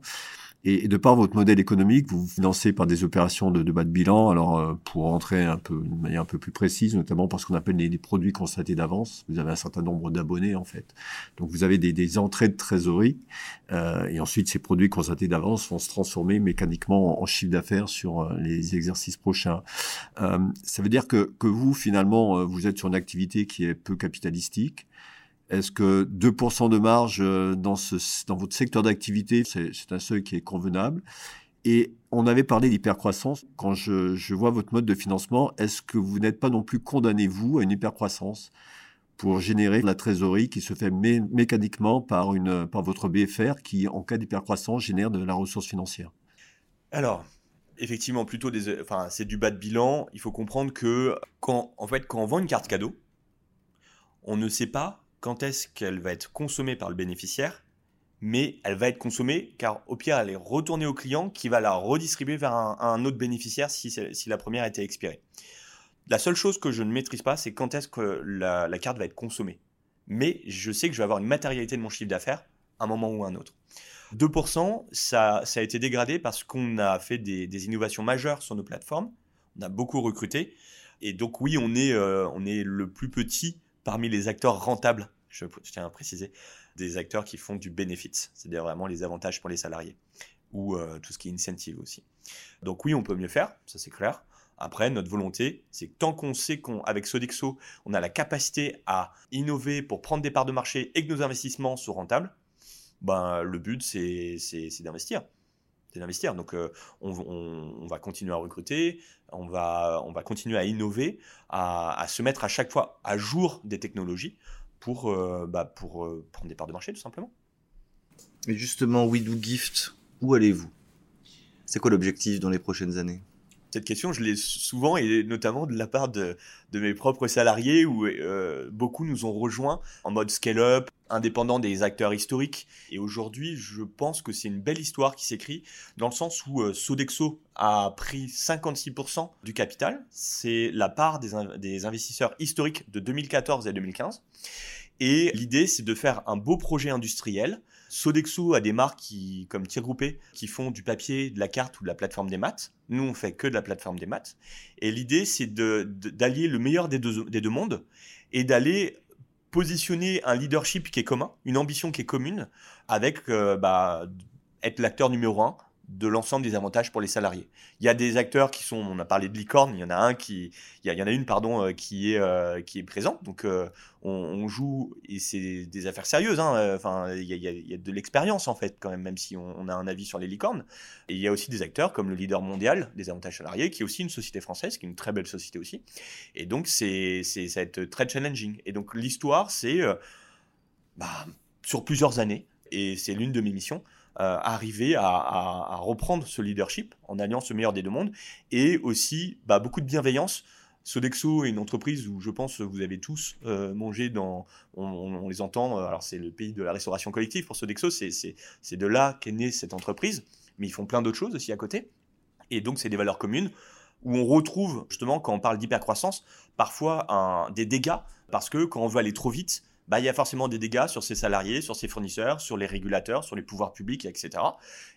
S4: Et, de par votre modèle économique, vous vous financez par des opérations de, bas de bilan. Alors, euh, pour rentrer un peu, manière un peu plus précise, notamment parce qu'on appelle les, produits constatés d'avance, vous avez un certain nombre d'abonnés en fait. Donc, vous avez des, des entrées de trésorerie, euh, et ensuite ces produits constatés d'avance vont se transformer mécaniquement en, chiffre d'affaires sur euh, les exercices prochains. Euh, ça veut dire que, que vous, finalement, vous êtes sur une activité qui est peu capitalistique est-ce que 2% de marge euh, dans, ce, dans votre secteur d'activité, c'est un seuil qui est convenable? Et on avait parlé d'hypercroissance. Quand je, je, vois votre mode de financement, est-ce que vous n'êtes pas non plus condamné, vous, à une hypercroissance pour générer la trésorerie qui se fait mécaniquement par, une, par votre BFR qui, en cas d'hypercroissance, génère de la ressource financière?
S3: Alors, effectivement, plutôt enfin, c'est du bas de bilan. Il faut comprendre que quand, en fait, quand on vend une carte cadeau, on ne sait pas quand est-ce qu'elle va être consommée par le bénéficiaire, mais elle va être consommée car au pire elle est retournée au client qui va la redistribuer vers un, autre bénéficiaire si, si, la première a été expirée. La seule chose que je ne maîtrise pas, c'est quand est-ce que la, carte va être consommée. Mais je sais que je vais avoir une matérialité de mon chiffre d'affaires un moment ou un autre. 2%, ça, ça a été dégradé parce qu'on a fait des, innovations majeures sur nos plateformes. On a beaucoup recruté. Et donc oui, on est, euh, on est le plus petit parmi les acteurs rentables, je, tiens à préciser, des acteurs qui font du benefit, c'est-à-dire vraiment les avantages pour les salariés, ou euh, tout ce qui est incentive aussi. Donc oui, on peut mieux faire, ça c'est clair. Après, notre volonté, c'est que tant qu'on sait qu'avec Sodexo, on a la capacité à innover pour prendre des parts de marché et que nos investissements sont rentables, ben, le but, c'est d'investir c'est d'investir. Donc, euh, on, va continuer à recruter, on va, on va continuer à innover, à, se mettre à chaque fois à jour des technologies pour, euh, bah, euh, prendre des parts de marché, tout simplement.
S2: Et justement, We Do Gift, où allez-vous? C'est quoi l'objectif dans les prochaines années?
S3: Cette question, je l'ai souvent, et notamment de la part de, mes propres salariés, où euh, beaucoup nous ont rejoints en mode scale-up, indépendant des acteurs historiques. Et aujourd'hui, je pense que c'est une belle histoire qui s'écrit, dans le sens où euh, Sodexo a pris 56% du capital. C'est la part des, des investisseurs historiques de 2014 et 2015. Et l'idée, c'est de faire un beau projet industriel Sodexo a des marques qui, comme Tir Groupé qui font du papier, de la carte ou de la plateforme des maths. Nous, on fait que de la plateforme des maths. Et l'idée, c'est d'allier le meilleur des deux, des deux mondes et d'aller positionner un leadership qui est commun, une ambition qui est commune, avec euh, bah, être l'acteur numéro un de l'ensemble des avantages pour les salariés. Il y a des acteurs qui sont, on a parlé de licorne, il y en a un qui, il y, en a une pardon euh, qui est euh, qui est présente. Donc euh, on, joue et c'est des affaires sérieuses. Hein, enfin, il y, a, de l'expérience en fait quand même, même si on, a un avis sur les licornes. Et il y a aussi des acteurs comme le leader mondial des avantages salariés, qui est aussi une société française, qui est une très belle société aussi. Et donc c'est c'est ça va être très challenging. Et donc l'histoire c'est bah, sur plusieurs années Et c'est l'une de mes missions, arriver à, reprendre ce leadership en alliant ce meilleur des deux mondes et aussi bah, beaucoup de bienveillance. Sodexo est une entreprise où je pense vous avez tous euh, mangé dans, on, les entend, alors c'est le pays de la restauration collective pour Sodexo, c'est de là qu'est née cette entreprise, mais ils font plein d'autres choses aussi à côté. Et donc c'est des valeurs communes où on retrouve justement quand on parle d'hypercroissance parfois des dégâts parce que quand on veut aller trop vite, bah, il y a forcément des dégâts sur ses salariés, sur ses fournisseurs, sur les régulateurs, sur les pouvoirs publics, etc.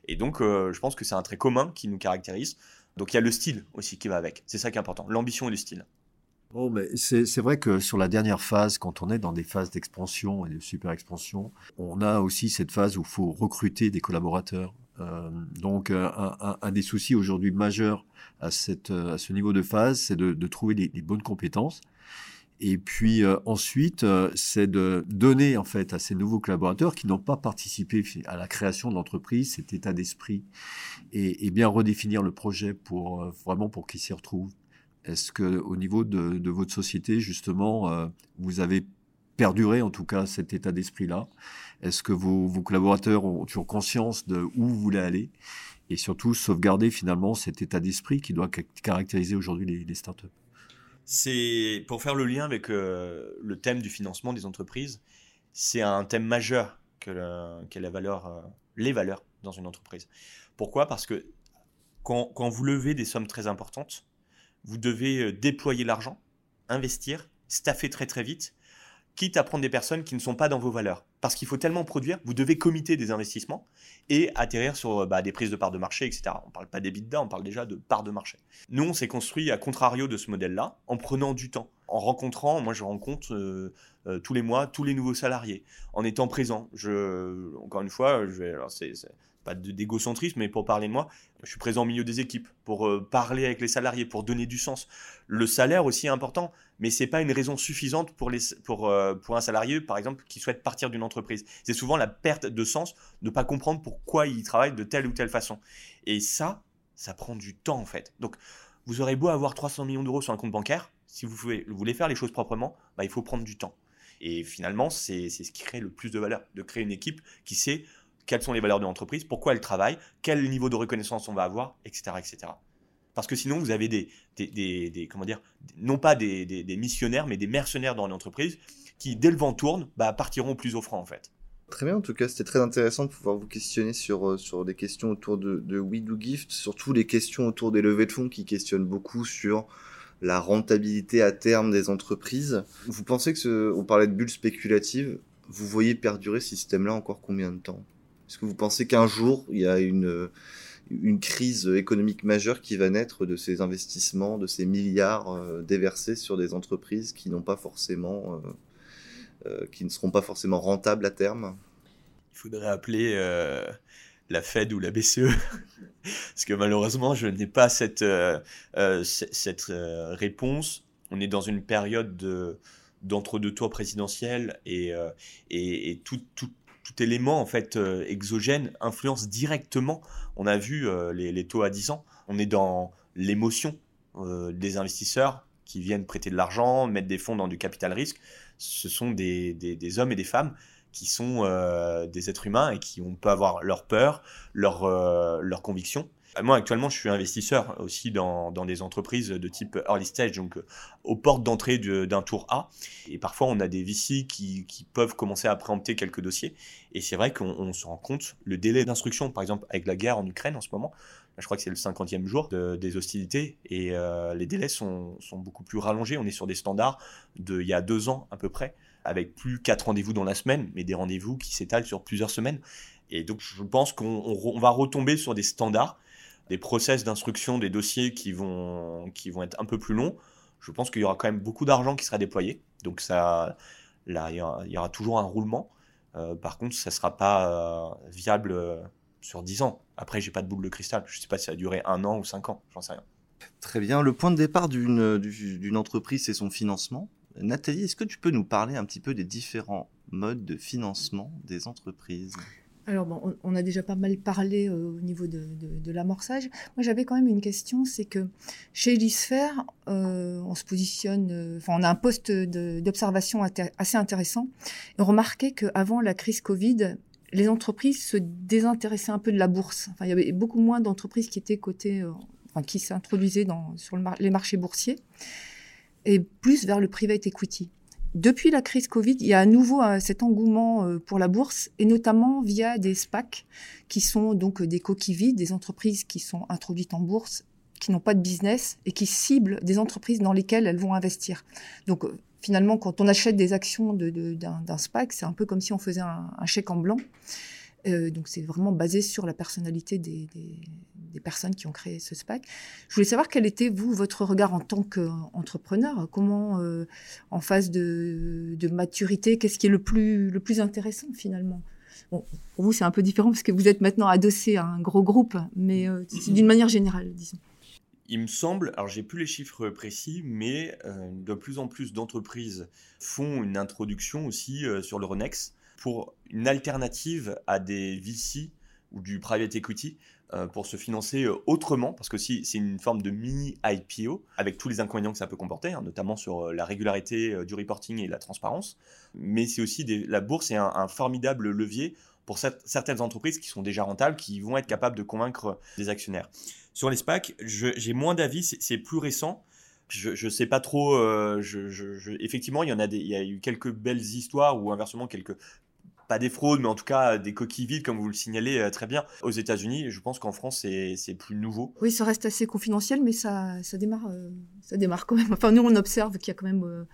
S3: Et donc, euh, je pense que c'est un trait commun qui nous caractérise. Donc, il y a le style aussi qui va avec. C'est ça qui est important, l'ambition et le style.
S4: Bon, mais c'est vrai que sur la dernière phase, quand on est dans des phases d'expansion et de super expansion, on a aussi cette phase où il faut recruter des collaborateurs. Euh, donc, un, un, des soucis aujourd'hui majeurs à, ce niveau de phase, c'est de, de, trouver les, les bonnes compétences. Et puis euh, ensuite, euh, c'est de donner en fait à ces nouveaux collaborateurs qui n'ont pas participé à la création de l'entreprise cet état d'esprit et, et, bien redéfinir le projet pour euh, vraiment pour qu'ils s'y retrouvent. Est-ce que au niveau de, de votre société justement, euh, vous avez perduré en tout cas cet état d'esprit-là? Est-ce que vos, vos collaborateurs ont toujours conscience de où vous voulez aller et surtout sauvegarder finalement cet état d'esprit qui doit caractériser aujourd'hui les, les startups?
S3: C'est pour faire le lien avec euh, le thème du financement des entreprises, c'est un thème majeur que, la valeur, euh, les valeurs dans une entreprise. Pourquoi? Parce que quand, quand, vous levez des sommes très importantes, vous devez euh, déployer l'argent, investir, staffer très très vite, quitte à prendre des personnes qui ne sont pas dans vos valeurs. Parce qu'il faut tellement produire, vous devez comiter des investissements et atterrir sur bah, des prises de parts de marché, etc. On ne parle pas d'EBITDA, on parle déjà de parts de marché. Nous, on s'est construit à contrario de ce modèle-là, en prenant du temps, en rencontrant, moi je rencontre euh, euh, tous les mois tous les nouveaux salariés, en étant présent. Je, encore une fois, je vais, c'est, pas d'égocentrisme, mais pour parler de moi, je suis présent au milieu des équipes pour euh, parler avec les salariés, pour donner du sens. Le salaire aussi est important, mais c'est pas une raison suffisante pour, les, pour, euh, pour un salarié, par exemple, qui souhaite partir d'une entreprise. C'est souvent la perte de sens de pas comprendre pourquoi il travaille de telle ou telle façon. Et ça, ça prend du temps en fait. Donc, vous aurez beau avoir 300 millions d'euros sur un compte bancaire, si vous, pouvez, vous voulez faire les choses proprement, bah, il faut prendre du temps. Et finalement, c'est ce qui crée le plus de valeur, de créer une équipe qui sait quelles sont les valeurs de l'entreprise, pourquoi elle travaille, quel niveau de reconnaissance on va avoir, etc. etc. Parce que sinon, vous avez des, des, des, comment dire, non pas des, des, missionnaires, mais des mercenaires dans l'entreprise qui, dès le vent tourne, bah, partiront plus offrant en fait.
S2: Très bien, en tout cas, c'était très intéressant de pouvoir vous questionner sur, euh, sur des questions autour de, We Do Gift, surtout les questions autour des levées de fonds qui questionnent beaucoup sur la rentabilité à terme des entreprises. Vous pensez que, ce, on parlait de bulles spéculatives, vous voyez perdurer ce système-là encore combien de temps? Est-ce que vous pensez qu'un jour, il y a une, crise économique majeure qui va naître de ces investissements, de ces milliards euh, déversés sur des entreprises qui pas forcément, euh, euh, qui ne seront pas forcément rentables à terme?
S3: Il faudrait appeler la Fed ou la BCE, parce que malheureusement, je n'ai pas cette, réponse. On est dans une période de d'entre-deux tours présidentiels et, et, tout, tout élément en fait euh, exogène influence directement. On a vu euh, les, taux à 10 ans. On est dans l'émotion euh, des investisseurs qui viennent prêter de l'argent, mettre des fonds dans du capital risque. Ce sont des, des, hommes et des femmes qui sont des êtres humains et qui on peut avoir leur peur, leur, leur conviction euh, moi, actuellement, je suis investisseur aussi dans, dans des entreprises de type early stage, donc euh, aux portes d'entrée d'un tour A. Et parfois, on a des VC qui, qui peuvent commencer à préempter quelques dossiers. Et c'est vrai qu'on se rend compte, le délai d'instruction, par exemple, avec la guerre en Ukraine en ce moment, je crois que c'est le 50e jour de, des hostilités et euh, les délais sont, sont, beaucoup plus rallongés. On est sur des standards d'il y a deux ans à peu près, avec plus quatre rendez-vous dans la semaine, mais des rendez-vous qui s'étalent sur plusieurs semaines. Et donc je pense qu'on va retomber sur des standards des process d'instruction des dossiers qui vont, qui vont être un peu plus longs, je pense qu'il y aura quand même beaucoup d'argent qui sera déployé. Donc ça, là, il y aura, toujours un roulement. Euh, par contre, ça ne sera pas euh, viable euh, sur 10 ans. Après, j'ai pas de boule de cristal. Je ne sais pas si ça a duré un an ou cinq ans. J'en sais rien.
S2: Très bien. Le point de départ d'une d'une entreprise, c'est son financement. Nathalie, est-ce que tu peux nous parler un petit peu des différents modes de financement des entreprises?
S5: Alors bon, on, a déjà pas mal parlé euh, au niveau de, de, de l'amorçage. Moi, j'avais quand même une question, c'est que chez Elisphère, euh, on se positionne, euh, enfin, on a un poste d'observation assez intéressant. Et on remarquait qu'avant la crise Covid, les entreprises se désintéressaient un peu de la bourse. Enfin, il y avait beaucoup moins d'entreprises qui étaient cotées, euh, enfin, qui s'introduisaient sur le les marchés boursiers, et plus vers le private equity. Depuis la crise Covid, il y a à nouveau euh, cet engouement euh, pour la bourse, et notamment via des SPAC, qui sont donc des coquilles vides, des entreprises qui sont introduites en bourse, qui n'ont pas de business, et qui ciblent des entreprises dans lesquelles elles vont investir. Donc, finalement, quand on achète des actions d'un SPAC, c'est un peu comme si on faisait un, chèque en blanc. Euh, donc c'est vraiment basé sur la personnalité des, personnes qui ont créé ce SPAC. Je voulais savoir quel était, vous, votre regard en tant qu'entrepreneur. Comment, euh, en phase de, maturité, qu'est-ce qui est le plus, le plus intéressant finalement? Pour vous, c'est un peu différent parce que vous êtes maintenant adossé à un gros groupe, mais euh, d'une manière générale, disons.
S3: Il me semble, alors j'ai plus les chiffres précis, mais euh, de plus en plus d'entreprises font une introduction aussi euh, sur le Renex pour une alternative à des VC ou du private equity euh, pour se financer autrement, parce que si c'est une forme de mini IPO avec tous les inconvénients que ça peut comporter, hein, notamment sur la régularité du reporting et la transparence, mais c'est aussi la bourse est un formidable levier pour certaines entreprises qui sont déjà rentables, qui vont être capables de convaincre des actionnaires. Sur les SPAC, j'ai moins d'avis, c'est plus récent. Je ne sais pas trop. Euh, effectivement, il y en a il y a eu quelques belles histoires ou inversement quelques pas des fraudes, mais en tout cas des coquilles vides, comme vous le signalez euh, très bien, aux États-Unis. Je pense qu'en France, c'est plus nouveau.
S5: Oui, ça reste assez confidentiel, mais ça, ça, démarre, euh, ça démarre quand même. Enfin, nous, on observe qu'il y a quand même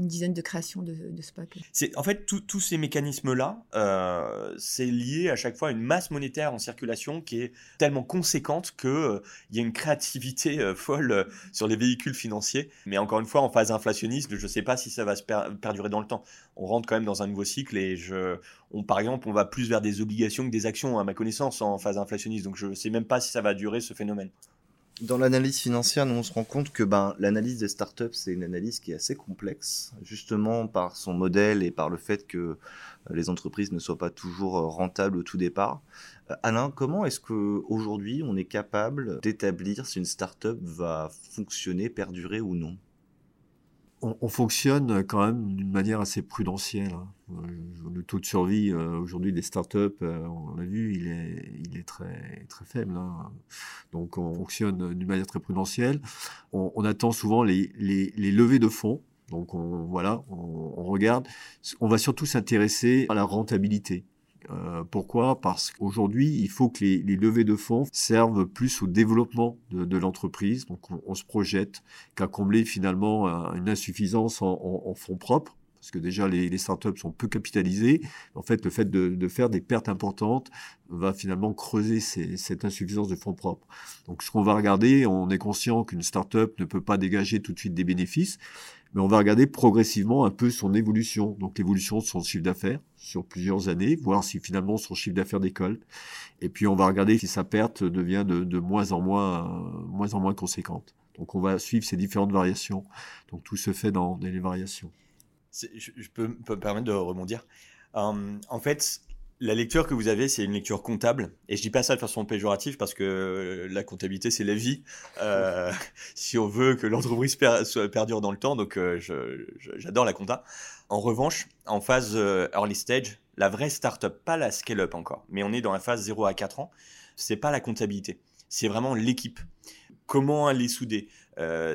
S5: une dizaine de créations de, de SPAC.
S3: En fait, tous ces mécanismes-là, euh, c'est lié à chaque fois à une masse monétaire en circulation qui est tellement conséquente qu'il euh, y a une créativité euh, folle sur les véhicules financiers. Mais encore une fois, en phase inflationniste, je ne sais pas si ça va se perdurer dans le temps. On rentre quand même dans un nouveau cycle et je, on, par exemple, on va plus vers des obligations que des actions, à ma connaissance, en phase inflationniste. Donc je ne sais même pas si ça va durer ce phénomène.
S2: Dans l'analyse financière, nous on se rend compte que ben, l'analyse des startups, c'est une analyse qui est assez complexe, justement par son modèle et par le fait que euh, les entreprises ne soient pas toujours euh, rentables au tout départ. Euh, Alain, comment est-ce qu'aujourd'hui on est capable d'établir si une startup va fonctionner, perdurer ou non?
S4: On, fonctionne quand même d'une manière assez prudentielle. Hein. Euh, le taux de survie euh, aujourd'hui des startups, euh, on l'a vu, il est, il est très, très faible. Hein. Donc on fonctionne d'une manière très prudentielle. On, attend souvent les, les, les, levées de fonds. Donc on, voilà, on, on regarde. On va surtout s'intéresser à la rentabilité. Euh, pourquoi? Parce qu'aujourd'hui, il faut que les, levées de fonds servent plus au développement de, l'entreprise. Donc, on, se projette qu'à combler finalement une insuffisance en, fonds propres. Parce que déjà, les, startups sont peu capitalisées. En fait, le fait de, faire des pertes importantes va finalement creuser cette insuffisance de fonds propres. Donc, ce qu'on va regarder, on est conscient qu'une startup ne peut pas dégager tout de suite des bénéfices mais on va regarder progressivement un peu son évolution, donc l'évolution de son chiffre d'affaires sur plusieurs années, voir si finalement son chiffre d'affaires décolle, et puis on va regarder si sa perte devient de, moins en moins, moins en moins conséquente. Donc on va suivre ces différentes variations. Donc tout se fait dans, les variations.
S3: Je, peux, me permettre de rebondir. Euh, en fait, la lecture que vous avez, c'est une lecture comptable. Et je dis pas ça de façon péjorative parce que la comptabilité, c'est la vie. Euh, si on veut que l'entreprise perdure dans le temps, donc euh, j'adore la compta. En revanche, en phase euh, early stage, la vraie startup, pas la scale-up encore, mais on est dans la phase 0 à 4 ans, c'est pas la comptabilité. C'est vraiment l'équipe. Comment elle est soudée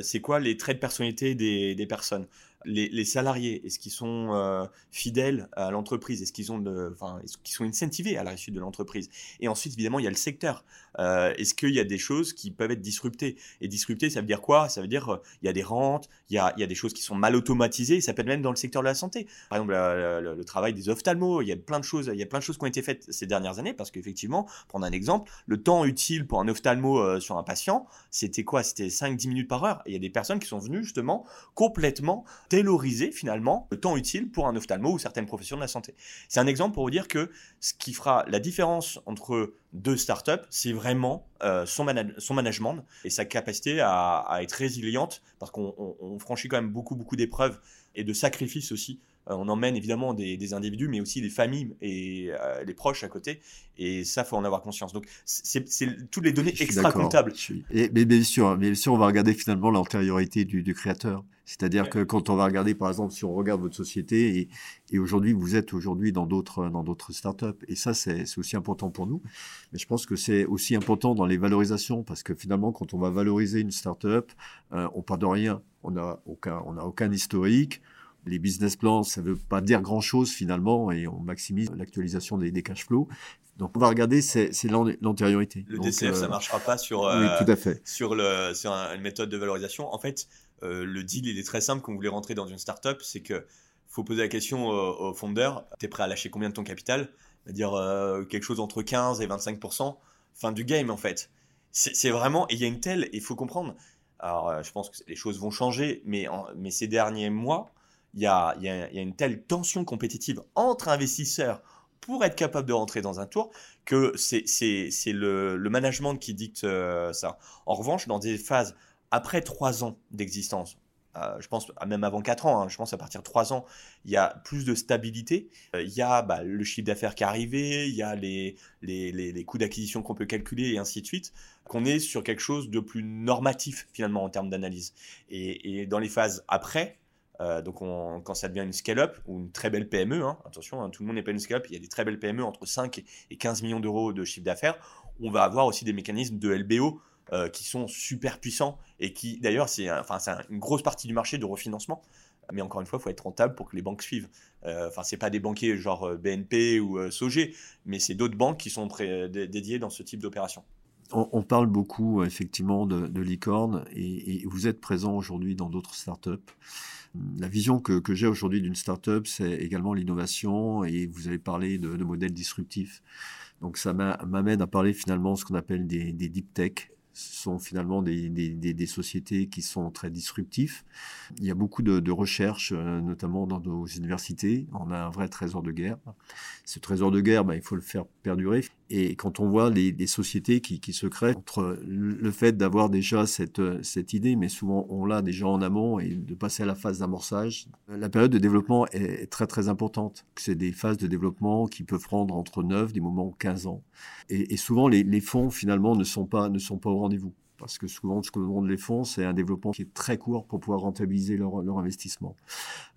S3: C'est quoi les traits de personnalité des personnes? Les, salariés, est-ce qu'ils sont euh, fidèles à l'entreprise? Est-ce qu'ils sont incentivés à la réussite de l'entreprise? Et ensuite, évidemment, il y a le secteur. Euh, est-ce qu'il y a des choses qui peuvent être disruptées? Et disruptées, ça veut dire quoi? Ça veut dire euh, il y a des rentes, il y a, y a des choses qui sont mal automatisées. Ça peut être même dans le secteur de la santé. Par exemple, le, travail des ophtalmos. Il y a plein de choses. Il y a plein de choses qui ont été faites ces dernières années parce qu'effectivement, prendre un exemple, le temps utile pour un ophtalmo sur un patient, c'était quoi? C'était 5-10 minutes par heure. Et il y a des personnes qui sont venues justement complètement tailoriser finalement le temps utile pour un ophtalmo ou certaines professions de la santé. C'est un exemple pour vous dire que ce qui fera la différence entre deux startups, c'est vraiment euh, son, son, management et sa capacité à, être résiliente parce qu'on franchit quand même beaucoup, beaucoup d'épreuves et de sacrifices aussi on emmène évidemment des, des individus, mais aussi des familles et euh, les proches à côté. Et ça, faut en avoir conscience. Donc, c'est toutes les données
S4: Je suis
S3: extra
S4: d'accord.
S3: comptables.
S4: Je suis- Et, mais bien sûr, mais bien sûr, on va regarder finalement l'antériorité du, du créateur. C'est-à-dire
S3: Ouais.
S4: que quand on va regarder, par exemple, si on regarde votre société et, et aujourd'hui, vous êtes aujourd'hui dans d'autres dans d'autres startups. Et ça, c'est aussi important pour nous. Mais je pense que c'est aussi important dans les valorisations parce que finalement, quand on va valoriser une startup, euh, on part de rien. On n'a aucun on n'a aucun historique. Les business plans, ça ne veut pas dire grand-chose finalement, et on maximise l'actualisation des, des cash flows. Donc, on va regarder, c'est c'est l'an- l'antériorité.
S3: Le
S4: Donc,
S3: DCF, ça
S4: euh,
S3: marchera pas sur,
S4: Oui,
S3: euh,
S4: tout à fait.
S3: sur, le, sur un- une méthode de valorisation. En fait, euh, le deal, il est très simple quand vous voulez rentrer dans une startup. C'est que faut poser la question au, au founder tu es prêt à lâcher combien de ton capital? On va dire euh, quelque chose entre 15 et 25 Fin du game, en fait. C'est vraiment. Et il y a une telle. Il faut comprendre. Alors, je pense que les choses vont changer, mais, en- mais ces derniers mois, il y a, une telle tension compétitive entre investisseurs pour être capable de rentrer dans un tour que c'est le, management qui dicte euh, ça. En revanche, dans des phases après trois ans d'existence, euh, je pense même avant quatre ans, hein, je pense à partir de trois ans, il y a plus de stabilité. Euh, il y a bah, le chiffre d'affaires qui est arrivé, il y a les, coûts d'acquisition qu'on peut calculer et ainsi de suite, qu'on est sur quelque chose de plus normatif finalement en termes d'analyse. Et dans les phases après, euh, donc on- quand ça devient une scale-up ou une très belle PME, hein, attention, hein, tout le monde n'est pas une scale-up, il y a des très belles PME entre 5 et- et 15 millions d'euros de chiffre d'affaires, on va avoir aussi des mécanismes de LBO euh, qui sont super puissants et qui d'ailleurs c'est enfin, une grosse partie du marché de refinancement. Mais encore une fois, il faut être rentable pour que les banques suivent. Euh, Enfin, c'est pas des banquiers genre euh, BNP ou euh, Sogé, mais c'est d'autres banques qui sont dédiées dans ce type d'opération.
S4: On, parle beaucoup euh, effectivement de, de licorne et, et vous êtes présent aujourd'hui dans d'autres startups. La vision que, j'ai aujourd'hui d'une startup, c'est également l'innovation et vous avez parlé de, modèles disruptifs. Donc ça m'a- m'amène à parler finalement de ce qu'on appelle des, deep tech. Ce sont finalement des, sociétés qui sont très disruptifs. Il y a beaucoup de, de recherches, euh, notamment dans nos universités. On a un vrai trésor de guerre. Ce trésor de guerre, ben, il faut le faire perdurer. Et quand on voit les, sociétés qui, se créent, entre le fait d'avoir déjà cette, cette idée, mais souvent on l'a déjà en amont, et de passer à la phase d'amorçage, la période de développement est, très très importante. C'est des phases de développement qui peuvent prendre entre 9, des moments 15 ans. Et, et souvent les, les fonds finalement ne sont pas, ne sont pas au rendez-vous. Parce que souvent, ce que demandent les fonds, c'est un développement qui est très court pour pouvoir rentabiliser leur, leur investissement.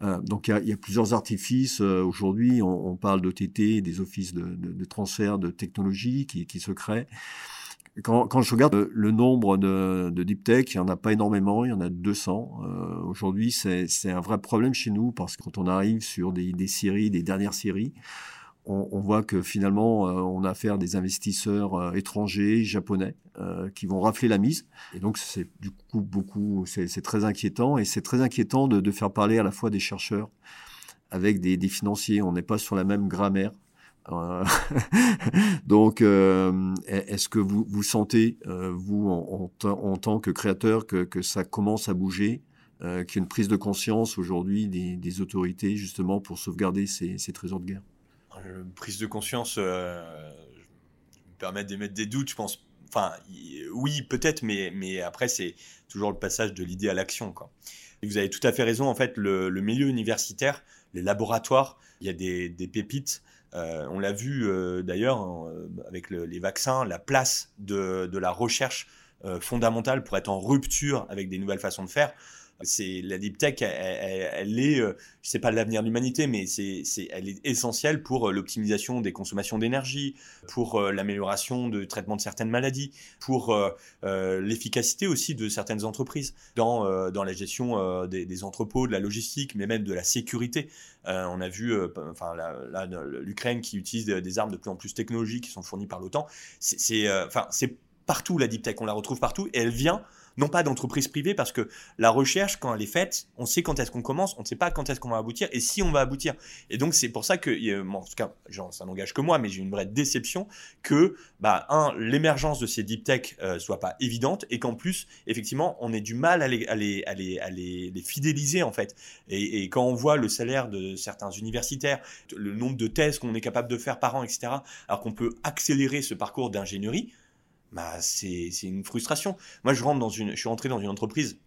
S4: Euh, donc, il y, y a plusieurs artifices. Euh, Aujourd'hui, on, on parle d'OTT, des offices de, de, de transfert de technologie qui, qui se créent. Quand, quand, je regarde le, le nombre de, de, deep tech, il n'y en a pas énormément, il y en a 200. Euh, Aujourd'hui, c'est un vrai problème chez nous parce que quand on arrive sur des, des séries, des dernières séries, on, voit que finalement, euh, on a affaire à des investisseurs euh, étrangers, japonais, euh, qui vont rafler la mise. Et donc, c'est du coup beaucoup, c'est très inquiétant. Et c'est très inquiétant de, faire parler à la fois des chercheurs avec des, financiers. On n'est pas sur la même grammaire. Donc, est-ce que vous, sentez, vous, en, tant que créateur, que, ça commence à bouger qu'il y a une prise de conscience aujourd'hui des, autorités, justement, pour sauvegarder ces, trésors de guerre?
S3: Prise de conscience, euh, me d'émettre des doutes, je pense. Enfin, oui, peut-être, mais, mais après, c'est toujours le passage de l'idée à l'action. Vous avez tout à fait raison. En fait, le, milieu universitaire, les laboratoires, il y a des, pépites. Euh, on l'a vu euh, d'ailleurs euh, avec le, les vaccins, la place de, de la recherche fondamentale pour être en rupture avec des nouvelles façons de faire. C'est la deep tech, elle, est, euh, je sais pas l'avenir de l'humanité, mais c'est, elle est essentielle pour euh, l'optimisation des consommations d'énergie, pour euh, l'amélioration de traitement de certaines maladies, pour l'efficacité aussi de certaines entreprises dans dans la gestion des, entrepôts, de la logistique, mais même de la sécurité. On a vu, enfin l'Ukraine qui utilise des, des, armes de plus en plus technologiques qui sont fournies par l'OTAN. C'est, enfin c'est partout la deep tech, on la retrouve partout et elle vient non pas d'entreprises privées, parce que la recherche, quand elle est faite, on sait quand est-ce qu'on commence, on ne sait pas quand est-ce qu'on va aboutir et si on va aboutir. Et donc, c'est pour ça que, en tout cas, ça n'engage que moi, mais j'ai une vraie déception que, bah, un, l'émergence de ces deep tech euh, soit pas évidente et qu'en plus, effectivement, on ait du mal à les, les fidéliser, en fait. Et, et, quand on voit le salaire de certains universitaires, le nombre de thèses qu'on est capable de faire par an, etc., alors qu'on peut accélérer ce parcours d'ingénierie, bah, c'est une frustration. Moi, je rentre dans une, suis rentré dans une entreprise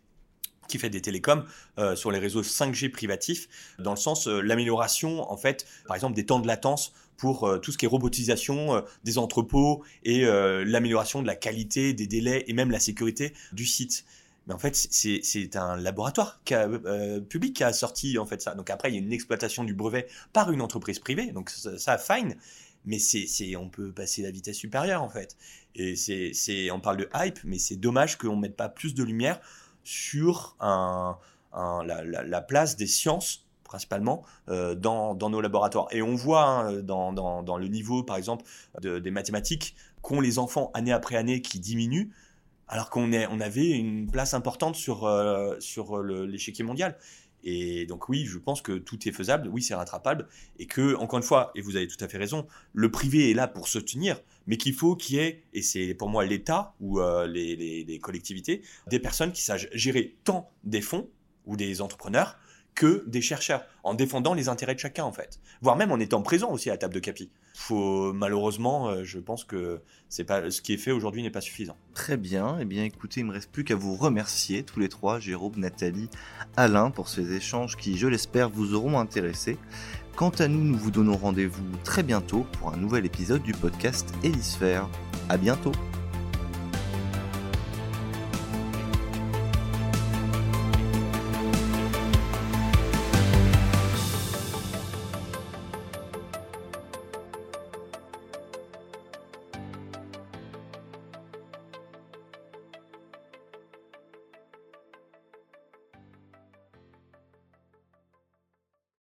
S3: qui fait des télécoms euh, sur les réseaux 5G privatifs, dans le sens euh, l'amélioration, en fait, par exemple, des temps de latence pour euh, tout ce qui est robotisation euh, des entrepôts et l'amélioration de la qualité, des délais et même la sécurité du site. Mais en fait, c'est un laboratoire public qui a sorti en fait ça. Donc après, il y a une exploitation du brevet par une entreprise privée. Donc ça, ça fine. Mais c'est, on peut passer la vitesse supérieure en fait. Et c'est, on parle de hype, mais c'est dommage qu'on mette pas plus de lumière sur la, la- la place des sciences principalement euh, dans, nos laboratoires. Et on voit hein, dans, le niveau, par exemple, de- des mathématiques, qu'ont les enfants année après année qui diminuent, alors qu'on avait une place importante sur, euh, sur l'échiquier mondial. Et donc oui, je pense que tout est faisable, oui, c'est rattrapable, et que, encore une fois, et vous avez tout à fait raison, le privé est là pour soutenir, mais qu'il faut qu'il y ait, et c'est pour moi l'État ou euh, les, collectivités, des personnes qui sachent gérer tant des fonds ou des entrepreneurs que des chercheurs, en défendant les intérêts de chacun en fait, voire même en étant présent aussi à la table de capi. Faut malheureusement, euh, je pense que c'est pas ce qui est fait aujourd'hui n'est pas suffisant.
S2: Très bien, eh bien écoutez, il me reste plus qu'à vous remercier tous les trois, Jérôme, Nathalie, Alain, pour ces échanges qui, je l'espère, vous auront intéressé. Quant à nous, nous vous donnons rendez-vous très bientôt pour un nouvel épisode du podcast Hélisphère. À bientôt